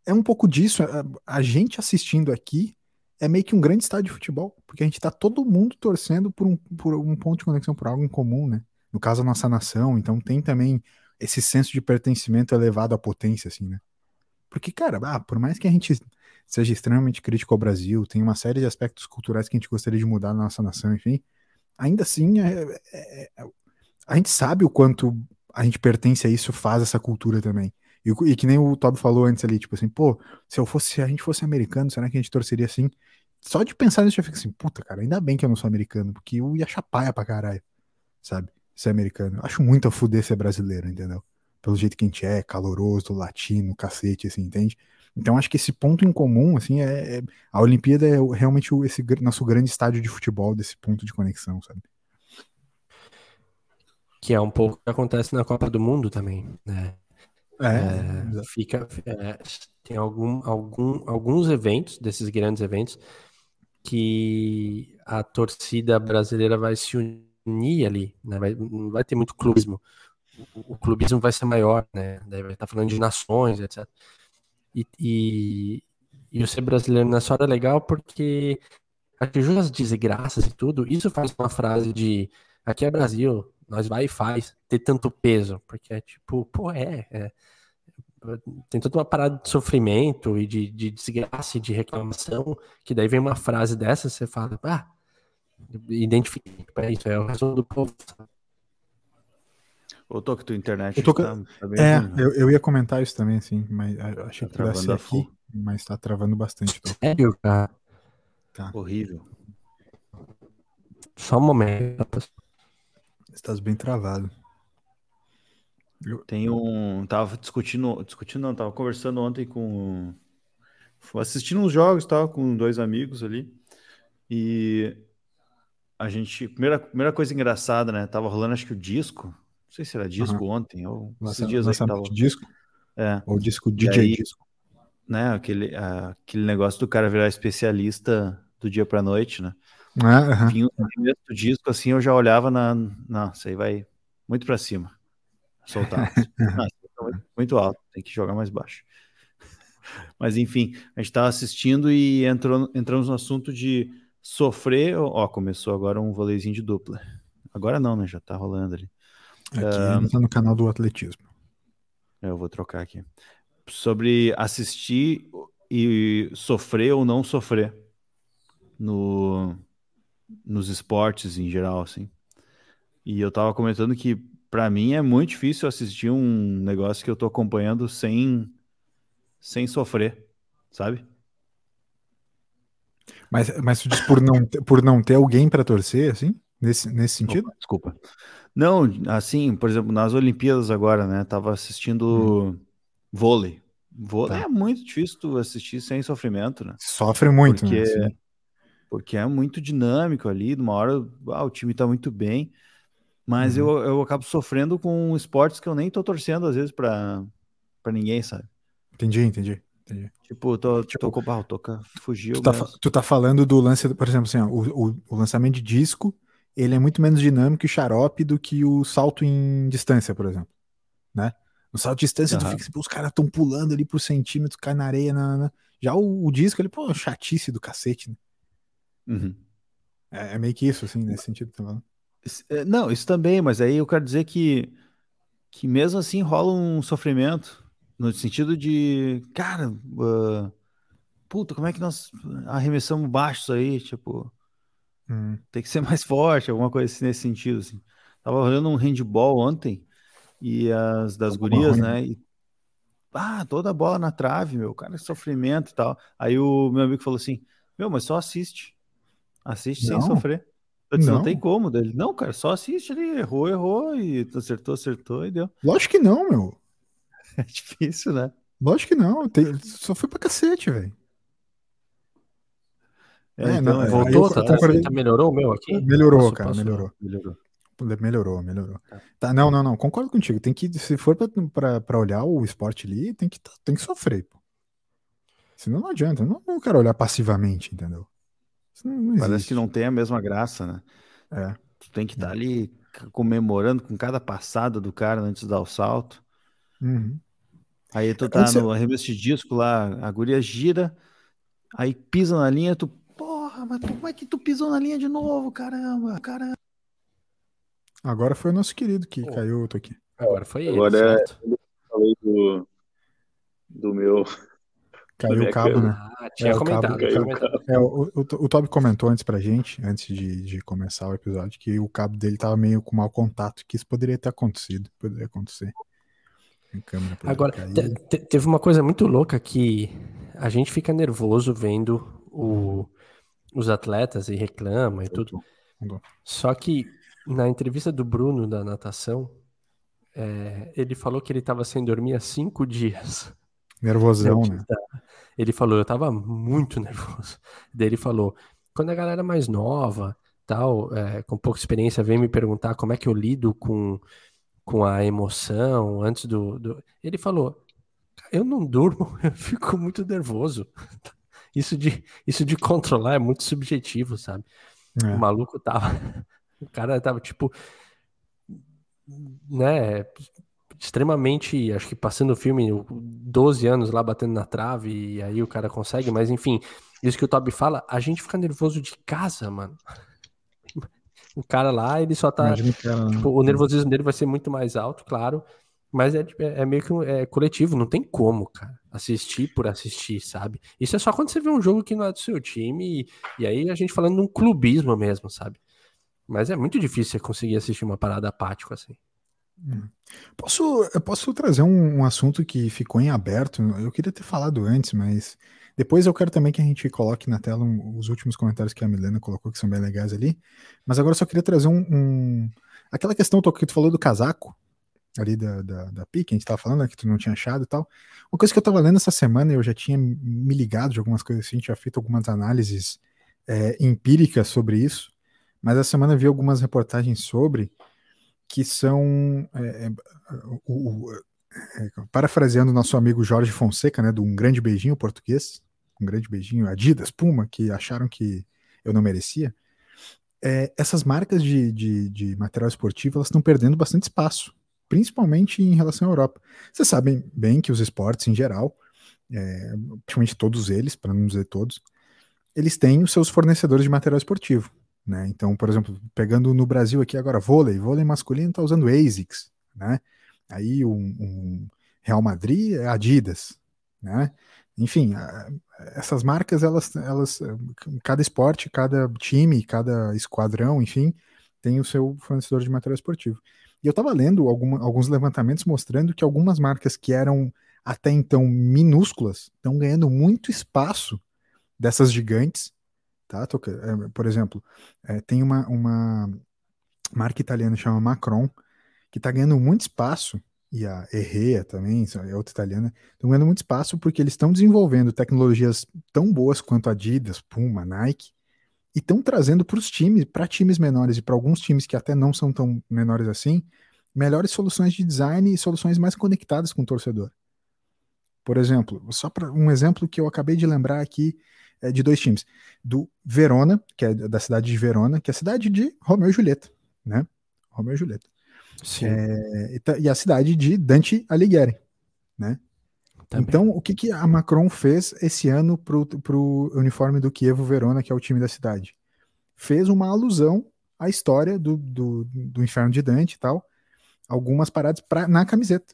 é um pouco disso. A, a gente assistindo aqui é meio que um grande estádio de futebol, porque a gente tá todo mundo torcendo por um, por um ponto de conexão, por algo em comum, né? No caso, a nossa nação, então tem também esse senso de pertencimento elevado à potência, assim, né? Porque, cara, ah, por mais que a gente seja extremamente crítico ao Brasil, tem uma série de aspectos culturais que a gente gostaria de mudar na nossa nação, enfim, ainda assim, é, é, é, a gente sabe o quanto a gente pertence a isso, faz essa cultura também. E, e, que nem o Toby falou antes ali, tipo assim, pô, se eu fosse, se a gente fosse americano, será que a gente torceria assim? Só de pensar nisso, eu fico assim, puta, cara, ainda bem que eu não sou americano, porque eu ia chapaia pra caralho, sabe? Ser americano. Acho muito a fuder ser brasileiro, entendeu? Pelo jeito que a gente é, caloroso, latino, cacete, assim, entende? Então acho que esse ponto em comum, assim, é, é a Olimpíada é realmente o, esse nosso grande estádio de futebol, desse ponto de conexão, sabe? Que é um pouco o que acontece na Copa do Mundo também, né? É, é, fica, é, tem algum, algum, alguns eventos, desses grandes eventos, que a torcida brasileira vai se unir ali, né? vai, não vai ter muito clubismo. O, o clubismo vai ser maior, né? Daí vai estar falando de nações, etc. E, e, e o ser brasileiro na história é legal porque ajuda as desgraças e tudo, isso faz uma frase de aqui é Brasil, nós vai e faz, ter tanto peso, porque é tipo, pô, é, é tem toda uma parada de sofrimento e de, de desgraça e de reclamação, que daí vem uma frase dessa, você fala, ah, identifica, é isso, é o resumo do povo. Ô, tô que tua internet eu tô... tá, tá É, ruim, né? eu, eu ia comentar isso também, assim, mas achei tá que pudesse ser aqui, mas tá travando bastante. Tô. Sério, cara? Tá. Horrível. Só um momento. Estás bem travado. Tem um. Tava discutindo. Discutindo, não, tava conversando ontem com. Assistindo uns jogos tal, com dois amigos ali. E a gente. Primeira, primeira coisa engraçada, né? Tava rolando, acho que o disco. Não sei se era disco uhum. ontem, ou esses dias aí tava... disco. É. Ou disco DJ aí, disco. Né, aquele, aquele negócio do cara virar especialista do dia pra noite, né? Uhum. Vinha o disco, assim, eu já olhava na. Não, isso aí vai muito pra cima. Soltar. <laughs> ah, muito alto, tem que jogar mais baixo. <laughs> Mas enfim, a gente estava assistindo e entrou, entramos no assunto de sofrer. Ó, começou agora um voleizinho de dupla. Agora não, né? Já tá rolando ali. Aqui tá no canal do atletismo. Eu vou trocar aqui. Sobre assistir e sofrer ou não sofrer no, nos esportes em geral, assim. E eu tava comentando que para mim é muito difícil assistir um negócio que eu tô acompanhando sem sem sofrer, sabe? Mas, mas tu diz por não, por não ter alguém para torcer, assim? Nesse, nesse sentido? Opa, desculpa. Não, assim, por exemplo, nas Olimpíadas agora, né? Tava assistindo hum. vôlei. Vôlei tá. é muito difícil tu assistir sem sofrimento, né? Sofre muito, porque, né? Porque é muito dinâmico ali, de uma hora ah, o time tá muito bem. Mas uhum. eu, eu acabo sofrendo com esportes que eu nem tô torcendo, às vezes, pra, pra ninguém, sabe? Entendi, entendi. entendi. Tipo, tô, tipo, tô com o toca, fugiu. Tu tá, tu tá falando do lance, por exemplo, assim, ó, o, o, o, lançamento de disco, ele é muito menos dinâmico e xarope do que o salto em distância, por exemplo. Né? No salto de distância, uhum. tu fica assim, os caras estão pulando ali por centímetro, cai na areia. Na, na... Já o, o, disco, ele, pô, chatice do cacete, né? Uhum. É, é, meio que isso, assim, nesse sentido, tá falando? É, não, isso também, mas aí eu quero dizer que, que mesmo assim rola um sofrimento, no sentido de, cara, uh, puta, como é que nós arremessamos baixo aí, tipo, hum. tem que ser <laughs> mais forte, alguma coisa assim nesse sentido, assim. Tava olhando um handball ontem, e as das gurias, né, e, ah, toda a bola na trave, meu, cara, sofrimento e tal. Aí o meu amigo falou assim, meu, mas só assiste, assiste não. sem sofrer. Eu disse, não. não tem como dele. Não, cara, só assiste ali, errou, errou, e acertou, acertou e deu. Lógico que não, meu. <laughs> É difícil, né? Lógico que não. Tem... Só foi pra cacete, velho. É, é, então, não, é. voltou, tá, tá, tá, melhorou o meu aqui? Melhorou, passou, cara, passou. melhorou. Melhorou. Melhorou, melhorou. Tá. tá. não, não, não, concordo contigo. Tem que, se for pra olhar o esporte ali, tem que, tem que sofrer, pô. Senão não adianta. Eu não, não quero olhar passivamente, entendeu? Não Parece que não tem a mesma graça, né? É. Tu tem que estar tá ali comemorando com cada passada do cara antes de dar o salto. Uhum. Aí tu tá no arremesso de disco lá, a guria gira, aí pisa na linha, tu porra, mas como é que tu pisou na linha de novo? Caramba, caramba. Agora foi o nosso querido que caiu, eu tô aqui. Agora foi ele. Agora é- certo? eu falei do, do meu. Caiu o cabo, câmera. né? Ah, tinha É, o comentado. cabo tinha caiu. comentado. É, o, o, o Toby comentou antes pra gente, antes de, de começar o episódio, que o cabo dele tava meio com mau contato, que isso poderia ter acontecido, poderia acontecer. Agora, cair. te- te- teve uma coisa muito louca que a gente fica nervoso vendo o- os atletas e reclama e tudo. Só que na entrevista do Bruno da natação, é, ele falou que ele estava sem dormir há cinco dias. Nervosão, né? Ele falou, eu tava muito <laughs> nervoso. Daí ele falou, quando a galera mais nova, tal, é, com pouca experiência, vem me perguntar como é que eu lido com, com a emoção antes do, do... Ele falou, eu não durmo, <laughs> eu fico muito nervoso. Isso de, isso de <laughs> controlar é muito subjetivo, sabe? É. O maluco tava. <laughs> O cara tava, tipo. Né? Extremamente. Acho que passando o filme, 12 anos lá batendo na trave, e aí o cara consegue, mas enfim. Isso que o Toby fala, a gente fica nervoso de casa, mano. <laughs> O cara lá, ele só tá. Cara, né? Tipo, o nervosismo dele vai ser muito mais alto, claro. Mas é, é é meio que é coletivo, não tem como, cara. Assistir por assistir, sabe? Isso é só quando você vê um jogo que não é do seu time, e, e aí a gente falando de um clubismo mesmo, sabe? Mas é muito difícil você conseguir assistir uma parada apático assim. Posso, eu posso trazer um, um assunto que ficou em aberto? Eu queria ter falado antes, mas depois eu quero também que a gente coloque na tela um- os últimos comentários que a Milena colocou, que são bem legais ali. Mas agora eu só queria trazer um. um- aquela questão que tu falou do casaco, ali da, da, da PIC, a gente tava falando, né, que tu não tinha achado e tal. Uma coisa que eu tava lendo essa semana, eu já tinha me ligado de algumas coisas assim, tinha feito algumas análises é, empíricas sobre isso, mas essa semana vi algumas reportagens sobre que são é, é, o- o- é, parafraseando nosso amigo Jorge Fonseca, né, do Um Grande Beijinho Português, um grande beijinho Adidas, Puma, que acharam que eu não merecia, é, essas marcas de, de, de material esportivo elas estão perdendo bastante espaço, principalmente em relação à Europa. Vocês sabem bem que os esportes em geral, é, praticamente todos eles, para não dizer todos, eles têm os seus fornecedores de material esportivo. Né? Então, por exemplo, pegando no Brasil aqui agora, vôlei, vôlei masculino está usando ASICS, né? Aí um, um Real Madrid é Adidas, né? Enfim, a- essas marcas, elas, elas, cada esporte, cada time, cada esquadrão, enfim, tem o seu fornecedor de material esportivo. E eu estava lendo alguma- alguns levantamentos mostrando que algumas marcas que eram até então minúsculas estão ganhando muito espaço dessas gigantes, tá? É, Por exemplo, é, tem uma, uma marca italiana chama Macron, que está ganhando muito espaço, e a Herrea também, é outra italiana, estão ganhando muito espaço porque eles estão desenvolvendo tecnologias tão boas quanto Adidas, Puma, Nike, e estão trazendo para os times, para times menores e para alguns times que até não são tão menores assim, melhores soluções de design e soluções mais conectadas com o torcedor. Por exemplo, só para um exemplo que eu acabei de lembrar aqui é de dois times, do Verona, que é da cidade de Verona, que é a cidade de Romeu e Julieta, né? Romeu e Julieta. Sim. É, e ta- e a cidade de Dante Alighieri, né? Também. Então, o que, que a Macron fez esse ano pro, pro uniforme do Chievo Verona, que é o time da cidade? Fez uma alusão à história do, do, do Inferno de Dante e tal, algumas paradas pra, na camiseta.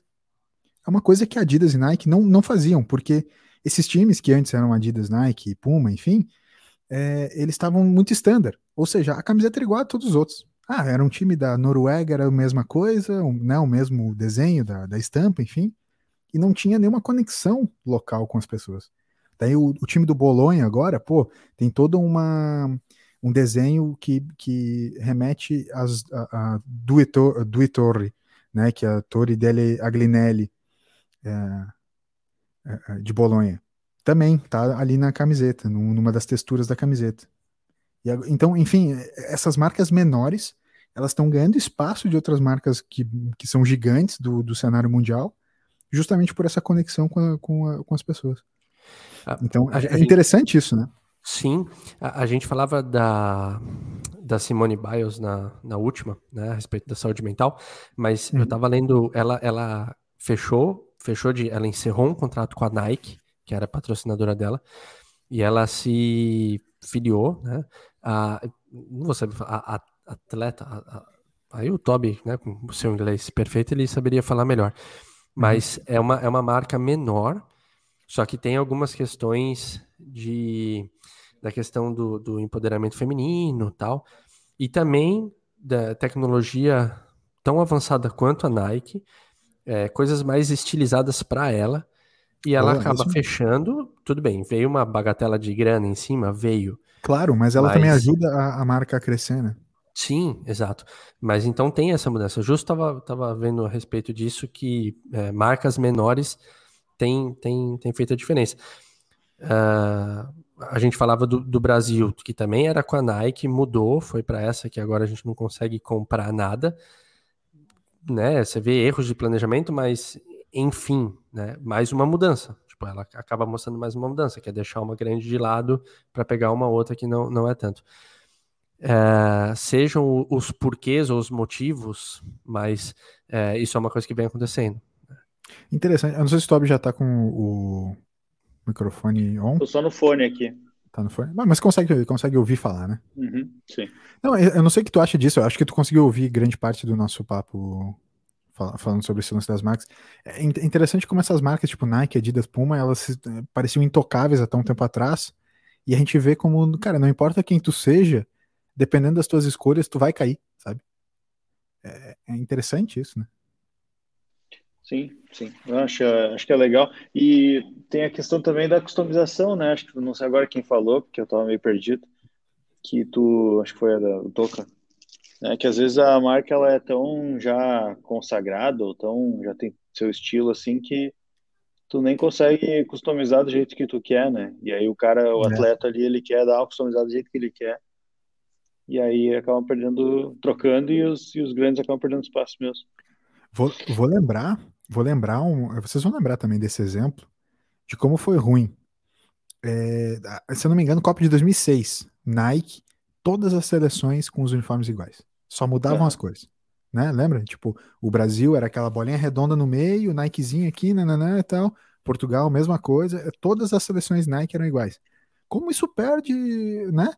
É uma coisa que Adidas e Nike não, não faziam, porque esses times que antes eram Adidas, Nike, Puma, enfim, é, eles estavam muito standard. Ou seja, a camiseta era igual a todos os outros. Ah, era um time da Noruega, era a mesma coisa, um, né, o mesmo desenho da, da estampa, enfim e não tinha nenhuma conexão local com as pessoas. Daí o, o time do Bolonha agora, pô, tem todo uma, um desenho que, que remete às, a, a Due, Tor- Due Torre, né, que é a Torre delle Aglinelli é, é, é, de Bolonha. Também tá ali na camiseta, num- numa das texturas da camiseta. E então, enfim, essas marcas menores, elas estão ganhando espaço de outras marcas que, que são gigantes do, do cenário mundial, justamente por essa conexão com, a- com, a- com as pessoas. Ah, Então, a é, gente- é interessante isso, né? Sim, a, gente falava da, da Simone Biles na, na última, né, a respeito da saúde mental, mas eu Uhum. tava lendo, ela, ela fechou, fechou de, ela encerrou um contrato com a Nike, que era patrocinadora dela, e ela se filiou, né? A, não vou saber, a, a atleta, a, aí o Toby, né, com o seu inglês perfeito, ele saberia falar melhor. Mas uhum. é, uma, é uma marca menor, só que tem algumas questões de da questão do, do empoderamento feminino tal, e também da tecnologia tão avançada quanto a Nike, é, coisas mais estilizadas para ela, e ela acaba fechando, tudo bem, veio uma bagatela de grana em cima, veio. Claro, mas ela mas... também ajuda a, a, marca a crescer, né? Sim, exato. Mas então tem essa mudança. Eu justo estava tava vendo a respeito disso que é, marcas menores têm, feito a diferença. Uh, a gente falava do, do, Brasil, que também era com a Nike, mudou, foi para essa que agora a gente não consegue comprar nada. Né? Você vê erros de planejamento, mas enfim, né? Mais uma mudança. Tipo, ela acaba mostrando mais uma mudança, que é deixar uma grande de lado para pegar uma outra que não, não é tanto. É, sejam os porquês ou os motivos, mas é, isso é uma coisa que vem acontecendo. Interessante. Eu não sei se o Toby já tá com o microfone on. Tô só no fone aqui. Tá no fone? Mas consegue, consegue ouvir falar, né? Uhum, sim. Não, eu não sei o que tu acha disso. Eu acho que tu conseguiu ouvir grande parte do nosso papo falando sobre esse lance das marcas. É interessante como essas marcas, tipo Nike, Adidas, Puma, elas eh, pareciam intocáveis até um tempo atrás. E a gente vê como, cara, não importa quem tu seja, dependendo das tuas escolhas, tu vai cair, sabe? É, é interessante isso, né? Sim, sim. Eu acho, acho que é legal. E tem a questão também da customização, né? Acho que não sei agora quem falou, porque eu tava meio perdido. Que tu, acho que foi a da, o Toca, é que às vezes a marca ela é tão já consagrada, ou tão já tem seu estilo assim que tu nem consegue customizar do jeito que tu quer, né? E aí o cara, o é. atleta ali, ele quer dar uma customizada do jeito que ele quer. E aí acabam perdendo, trocando e os, e os grandes acabam perdendo espaço mesmo. Vou, vou lembrar, vou lembrar um, vocês vão lembrar também desse exemplo de como foi ruim. É, se eu não me engano, Copa de 2006, Nike, todas as seleções com os uniformes iguais. Só mudavam é. as cores. Né? Lembra? Tipo, o Brasil era aquela bolinha redonda no meio, Nikezinho aqui, nananã e tal. Portugal, mesma coisa. Todas as seleções Nike eram iguais. Como isso perde, né?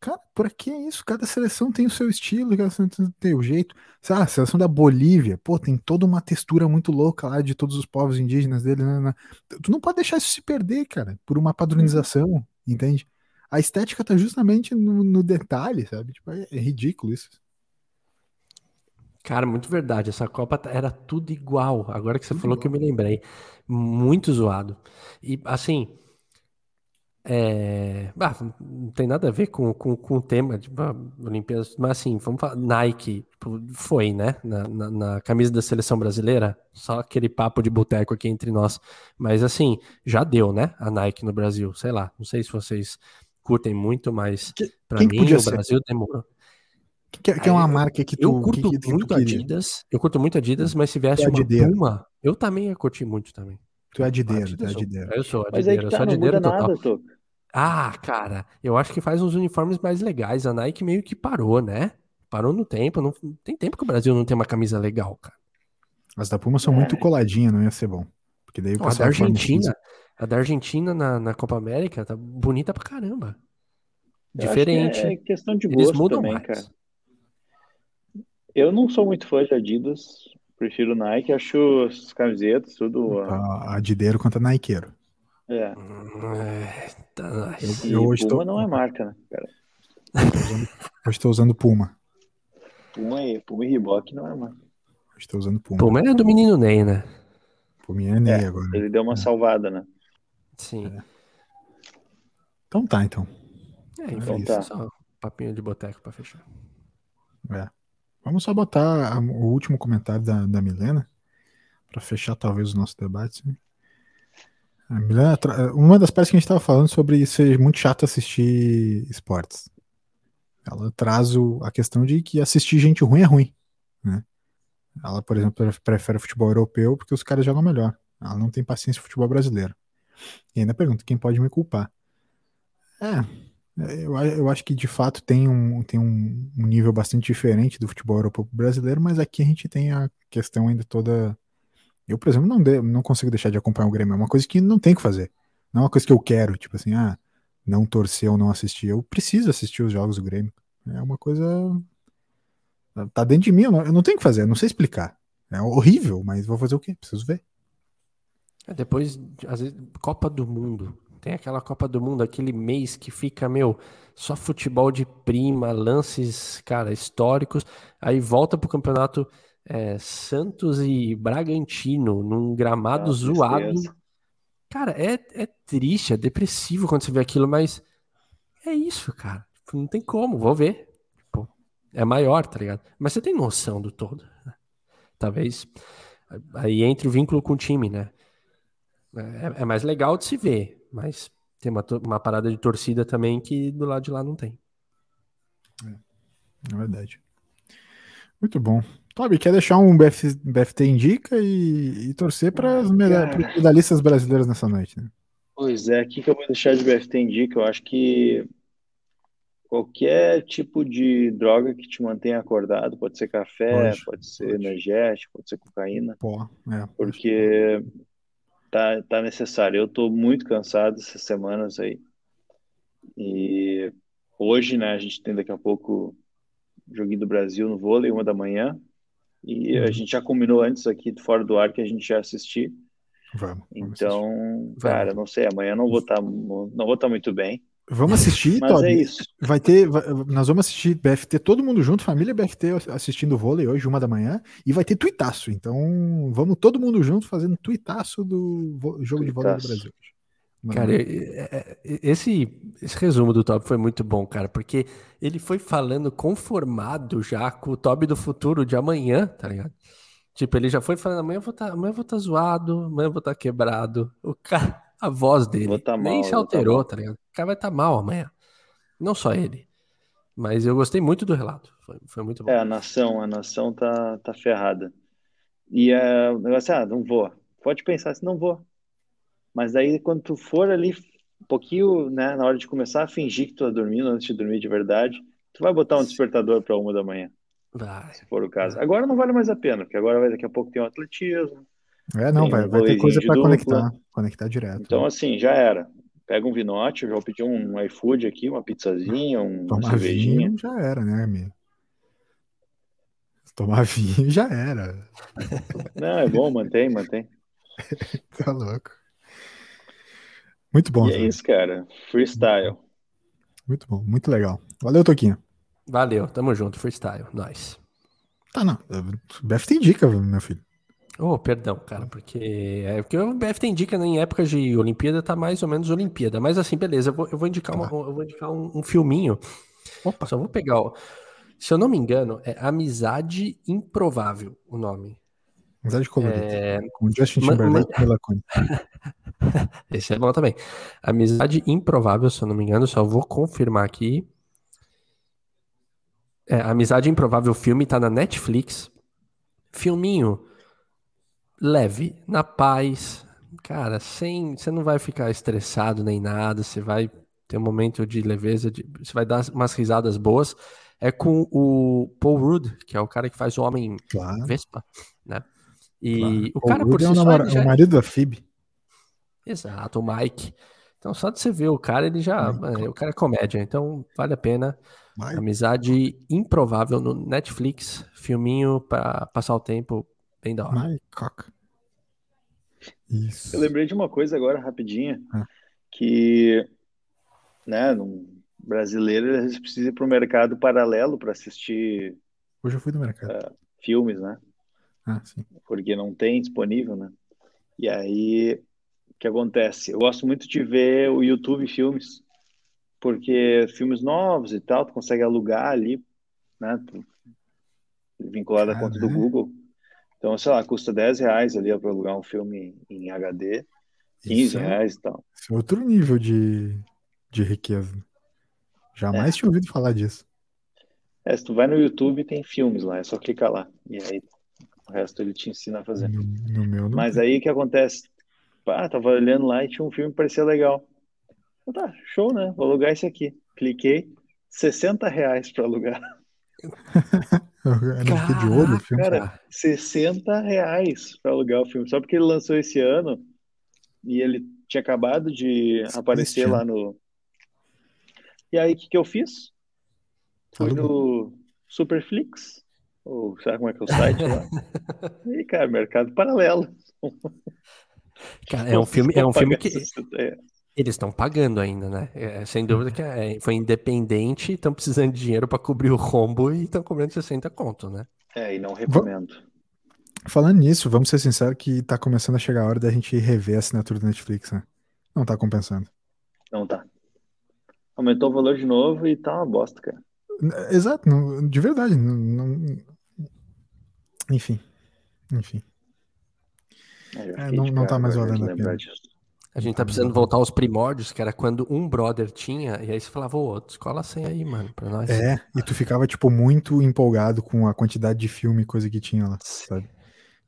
Cara, por que isso? Cada seleção tem o seu estilo, cada seleção tem o jeito. Sabe, a seleção da Bolívia, pô, tem toda uma textura muito louca lá de todos os povos indígenas dele. Né, né. Tu não pode deixar isso se perder, cara, por uma padronização, entende? A estética tá justamente no, no detalhe, sabe? Tipo, é, é ridículo isso. Cara, muito verdade. Essa Copa tá, era tudo igual. Agora que você tudo falou igual. que eu me lembrei. Muito zoado. E assim. É... Ah, não tem nada a ver com, com, com o tema de tipo, Olimpíadas, mas assim, vamos falar, Nike tipo, foi, né? Na, na, na, camisa da seleção brasileira, só aquele papo de boteco aqui entre nós. Mas assim, já deu, né? A Nike no Brasil, sei lá, não sei se vocês curtem muito, mas para mim o Brasil demorou. Que, que é uma marca que tu Eu curto que, que muito Adidas. Eu curto muito Adidas, mas se viesse é uma Puma, eu também ia curtir muito também. Tu é adideiro, tu é adideiro. Eu sou adideiro, eu tá, sou adideiro total. Nada, ah, cara, eu acho que faz uns uniformes mais legais. A Nike meio que parou, né? Parou no tempo. Não tem tempo que o Brasil não tem uma camisa legal, cara. As da Puma são é. muito coladinhas, não ia ser bom. Porque daí o a da Argentina, a da Argentina na, na Copa América tá bonita pra caramba. Diferente. é questão de gosto Eles mudam também, mais. cara. Eu não sou muito fã de Adidas, prefiro Nike, acho as camisetas, tudo. A Adideiro contra Nikeiro. É. tá, eu, eu hoje Puma tô... não é marca, né, cara? <laughs> Hoje estou usando Puma. Puma e, Puma e Reebok não é marca. Hoje estou usando Puma. Puma é do menino Ney, né? Puma é Ney é, agora. Ele deu uma é. salvada, né? Sim. É. Então tá, então. É, então tá. Só papinho de boteco pra fechar. É. Vamos só botar o último comentário da, da Milena, para fechar talvez o nosso debate. Milena, uma das partes que a gente estava falando sobre ser muito chato assistir esportes. Ela traz o, a questão de que assistir gente ruim é ruim. Né? Ela, por exemplo, prefere futebol europeu porque os caras jogam melhor. Ela não tem paciência no futebol brasileiro. E ainda pergunta quem pode me culpar. É, eu, eu acho que de fato tem, um, tem um, um nível bastante diferente do futebol europeu brasileiro, mas aqui a gente tem a questão ainda toda. Eu, por exemplo, não, de, não consigo deixar de acompanhar o Grêmio. É uma coisa que não tem que fazer. Não é uma coisa que eu quero, tipo assim, ah, não torcer ou não assistir. Eu preciso assistir os jogos do Grêmio. É uma coisa. Tá dentro de mim, eu não, eu não tenho que fazer, eu não sei explicar. É horrível, mas vou fazer o quê? Preciso ver. É, depois, às vezes, Copa do Mundo. Tem aquela Copa do Mundo, aquele mês que fica, meu, só futebol de prima, lances, cara, históricos. Aí volta pro campeonato é, Santos e Bragantino, num gramado Ah, zoado. tristeza. Cara, é, é triste, é depressivo quando você vê aquilo, mas é isso, cara. Tipo, Não tem como, vou ver. Tipo, é maior, tá ligado? Mas você tem noção do todo. né? Talvez. Aí entre o vínculo com o time, né? É, é mais legal de se ver, mas tem uma, uma parada de torcida também que do lado de lá não tem. É verdade. Muito bom. Toby, quer deixar um BF, BFT Indica e, e torcer para os cara. medalhistas brasileiros nessa noite, né? Pois é, aqui que eu vou deixar de BFT Indica, eu acho que qualquer tipo de droga que te mantenha acordado, pode ser café, Pode, pode ser pode. energético, pode ser cocaína, Pó, é. porque tá, tá necessário. Eu tô muito cansado essas semanas aí. E hoje, né, a gente tem daqui a pouco joguinho do Brasil no vôlei, uma da manhã, e a Uhum. gente já combinou antes aqui fora do ar que a gente ia assistir. Vamos. Vamos assistir. Então, cara, não sei, amanhã não vou estar não vou estar muito bem, Vamos assistir, mas é isso. Vai ter, vai- nós vamos assistir BFT todo mundo junto, família BFT assistindo vôlei hoje, uma da manhã, e vai ter tuitaço. Então, vamos todo mundo junto fazendo tuitaço do jogo de vôlei do Tuitaço. Brasil. Cara, esse, esse resumo do Toby foi muito bom, cara, porque ele foi falando conformado já com o Toby do futuro de amanhã, tá ligado? Tipo, ele já foi falando, amanhã eu vou tá, amanhã eu vou tá zoado, amanhã eu vou tá quebrado. O cara, a voz dele tá nem mal, se tá alterou, mal. tá ligado? O cara vai estar tá mal amanhã. Não só ele. Mas eu gostei muito do relato. Foi, foi muito bom. É, a nação, a nação tá, tá ferrada. E é, o negócio é, ah, não vou. Pode pensar assim, não vou. Mas aí, quando tu for ali, um pouquinho, né, na hora de começar a fingir que tu tá dormindo, antes de dormir de verdade, tu vai botar um despertador para uma da manhã, Vai. se for o caso. Agora não vale mais a pena, porque agora vai, daqui a pouco tem um atletismo. É, não, vai, um vai ter coisa para conectar, conectar direto. Então, assim, já era. Pega um vinote, eu já vou pedir um iFood aqui, uma pizzazinha, um- uma Tomar cervejinha. vinho já era, né, amigo? Tomar <laughs> vinho já era. Não, é bom, mantém, mantém. Tá louco. Muito bom, E é isso, cara. Freestyle. muito bom, muito legal. Valeu, Toquinho. Valeu, tamo junto, freestyle, nós. Tá, não. BFT indica, meu filho. Oh, perdão, cara, porque é porque o BF tem dica né, em épocas de Olimpíada, tá mais ou menos Olimpíada. Mas assim, beleza, eu vou, eu vou indicar, uma- eu vou indicar um, um filminho. Opa. Só vou pegar, ó. Se eu não me engano, é Amizade Improvável o nome. Amizade colorida. É, Com Justin Timberlake e. <laughs> Esse é bom também. Amizade Improvável, se eu não me engano, só vou confirmar aqui. É, Amizade Improvável filme tá na Netflix. Filminho leve, na paz. Cara, sem, você não vai ficar estressado nem nada, você vai ter um momento de leveza, de- você vai dar umas risadas boas. É com o Paul Rudd, que é o cara que faz o Homem Claro. Vespa, né? E claro. o cara Rudy por é si o, só, namora- ele já o é- marido da Phoebe. Exato, o Mike. Então, só de você ver o cara, ele já. Mike. mano, o cara é comédia, então vale a pena. Vai. Amizade improvável no Netflix. Filminho pra passar o tempo bem da hora. Cock. Isso. Eu lembrei de uma coisa agora, rapidinha, Ah. que, né, um brasileiro às vezes precisa ir para o mercado paralelo para assistir Hoje eu fui no mercado. filmes, né? Ah. Porque não tem disponível, né? E aí, o que acontece? Eu gosto muito de ver o YouTube Filmes, porque filmes novos e tal, tu consegue alugar ali, né? Vinculado à conta do. Google. Então, sei lá, custa 10 reais ali para alugar um filme em HD, 15 Isso é, reais e tal. isso é outro nível de, de riqueza. Jamais É. tinha ouvido falar disso. É, se tu vai no YouTube, tem filmes lá, é só clicar lá. E aí o resto ele te ensina a fazer. No, meu. Mas aí o que acontece? Pá, tava olhando lá e tinha um filme que parecia legal. Eu, tá, show, né? Vou alugar esse aqui. Cliquei, 60 reais pra alugar. <laughs> Não fiquei de olho o filme. Cara, 60 reais pra alugar o filme. Só porque ele lançou esse ano e ele tinha acabado de aparecer lá no, E aí, o que, que eu fiz? Fui Alugou. no Superflix, ou sabe como é que é o site lá? <laughs> E, cara, mercado paralelo. Cara, é um filme, é um filme que É, eles estão pagando ainda, né? É, sem dúvida que é- foi independente, estão precisando de dinheiro para cobrir o rombo e estão cobrando 60 conto, né? é, e não recomendo. Falando nisso, vamos ser sinceros que tá começando a chegar a hora da gente rever a assinatura da Netflix, né? Não tá compensando. Não tá. Aumentou o valor de novo e tá uma bosta, cara. Exato, não- de verdade. não- não- Enfim. Enfim. É, É, não- não tá mais valendo a pena. A gente tá precisando voltar aos primórdios, que era quando um brother tinha, e aí você falava, ô, outro, escola a senha aí, mano, pra nós. É, e tu ficava, tipo, muito empolgado com a quantidade de filme e coisa que tinha lá, sabe?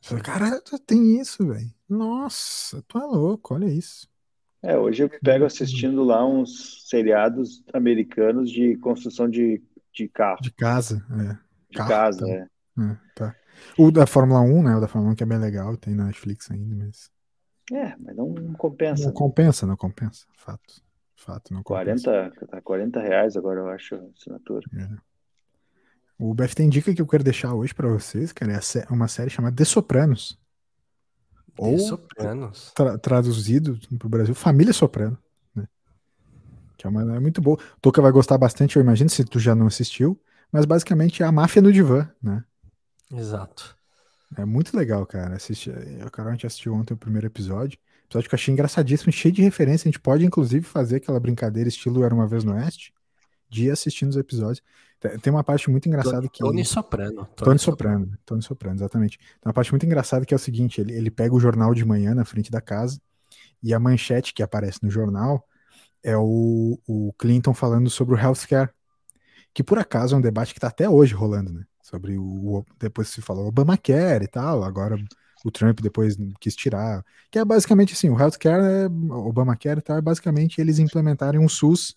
Você fala, Cara, tem isso, velho. Nossa, tu é louco, olha isso. É, hoje eu pego assistindo lá uns seriados americanos de construção de, de carro, De casa, é. de carro, casa, tá. é. É, tá. O da Fórmula 1, né? O da Fórmula 1 que é bem legal, tem na Netflix ainda, mas. É, mas não compensa. Não compensa, não compensa. Fato. Fato, não compensa. 40, tá 40 reais agora, eu acho, a assinatura. É. O BF tem dica que eu quero deixar hoje pra vocês, cara. É uma série chamada The Sopranos. Ou De Sopranos. tra- traduzido pro Brasil, Família Soprano. Né? Que é, uma, é muito boa. O Toca vai gostar bastante, eu imagino, se tu já não assistiu. Mas basicamente é a máfia no divã, né? Exato. É muito legal, cara. Assiste, a Carol a gente assistiu ontem o primeiro episódio. Episódio que eu achei engraçadíssimo, cheio de referência. A gente pode, inclusive, fazer aquela brincadeira estilo Era Uma Vez no Oeste, de ir assistindo os episódios. Tem- uma parte muito engraçada que. Tony Soprano. Tony Soprano, Tony Soprano, exatamente. Tem uma parte muito engraçada que é o seguinte: ele, ele pega o jornal de manhã na frente da casa e a manchete que aparece no jornal é o, o Clinton falando sobre o healthcare, que por acaso é um debate que está até hoje rolando, né? Sobre o, depois se falou Obamacare e tal, agora o Trump depois quis tirar, que é basicamente assim, o healthcare, é, Obamacare e tal, é basicamente eles implementarem um SUS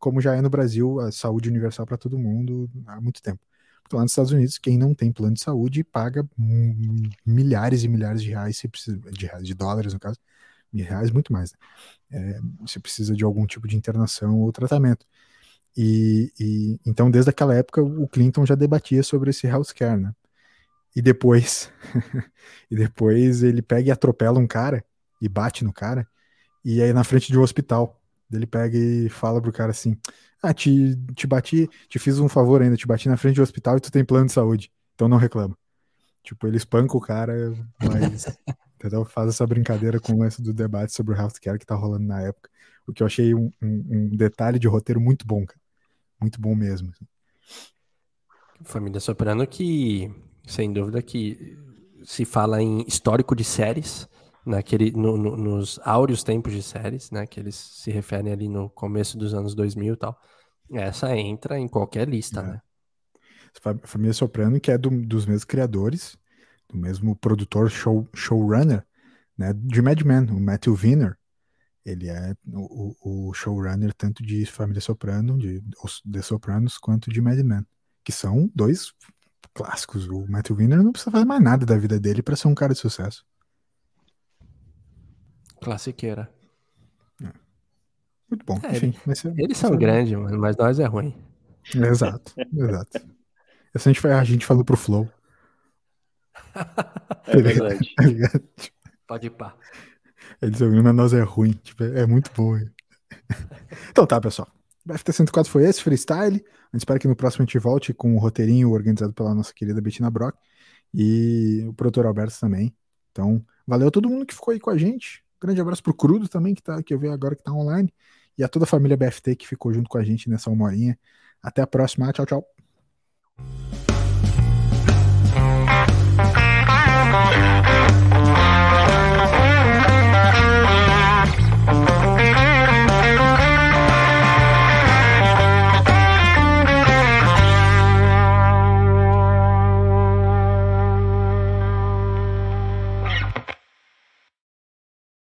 como já é no Brasil, a saúde universal para todo mundo há muito tempo. Porque lá nos Estados Unidos, quem não tem plano de saúde paga milhares e milhares de reais, se precisa, de reais, de dólares no caso, de reais muito mais, né? É, se precisa de algum tipo de internação ou tratamento. E, e então, desde aquela época, o Clinton já debatia sobre esse healthcare, né? E depois, <laughs> e depois ele pega e atropela um cara e bate no cara, e aí na frente de um hospital. Ele pega e fala pro cara assim: Ah, te, te bati, te fiz um favor ainda, te bati na frente do hospital e tu tem plano de saúde, então não reclama. Tipo, ele espanca o cara, mas <laughs> entendeu? faz essa brincadeira com o lance do debate sobre o healthcare que tá rolando na época. O que eu achei um, um- um detalhe de roteiro muito bom, cara. Muito bom mesmo. assim. Família Soprano que, sem dúvida, que se fala em histórico de séries, naquele, no- no- nos áureos tempos de séries, né? Que eles se referem ali no começo dos anos 2000 e tal. Essa entra em qualquer lista, É. né? Fa- Família Soprano, que é do- dos mesmos criadores, do mesmo produtor, show, showrunner, né, de Mad Men, o Matthew Weiner. Ele é o, o- showrunner tanto de Família Soprano, de The Sopranos, quanto de Mad Men, que são dois clássicos. O Matthew Weiner não precisa fazer mais nada da vida dele para ser um cara de sucesso. Classiqueira. Muito bom. É, Enfim, Eles são grandes, mano, mas nós é ruim. Exato, exato. Essa a gente, a gente falou pro Flow. <laughs> <laughs> É verdade. tá ligado? Pode ir pá. Ele disse, o nós é ruim, tipo, é muito bom. <laughs> então tá, pessoal. O FT 104 foi esse, freestyle. A gente espera que no próximo a gente volte com o um roteirinho organizado pela nossa querida Bettina Brock e o produtor Alberto também. Então, valeu a todo mundo que ficou aí com a gente. Grande abraço pro Crudo também, que, tá, que eu vi agora que tá online. E a toda a família BFT que ficou junto com a gente nessa uma horinha. Até a próxima. Tchau, tchau.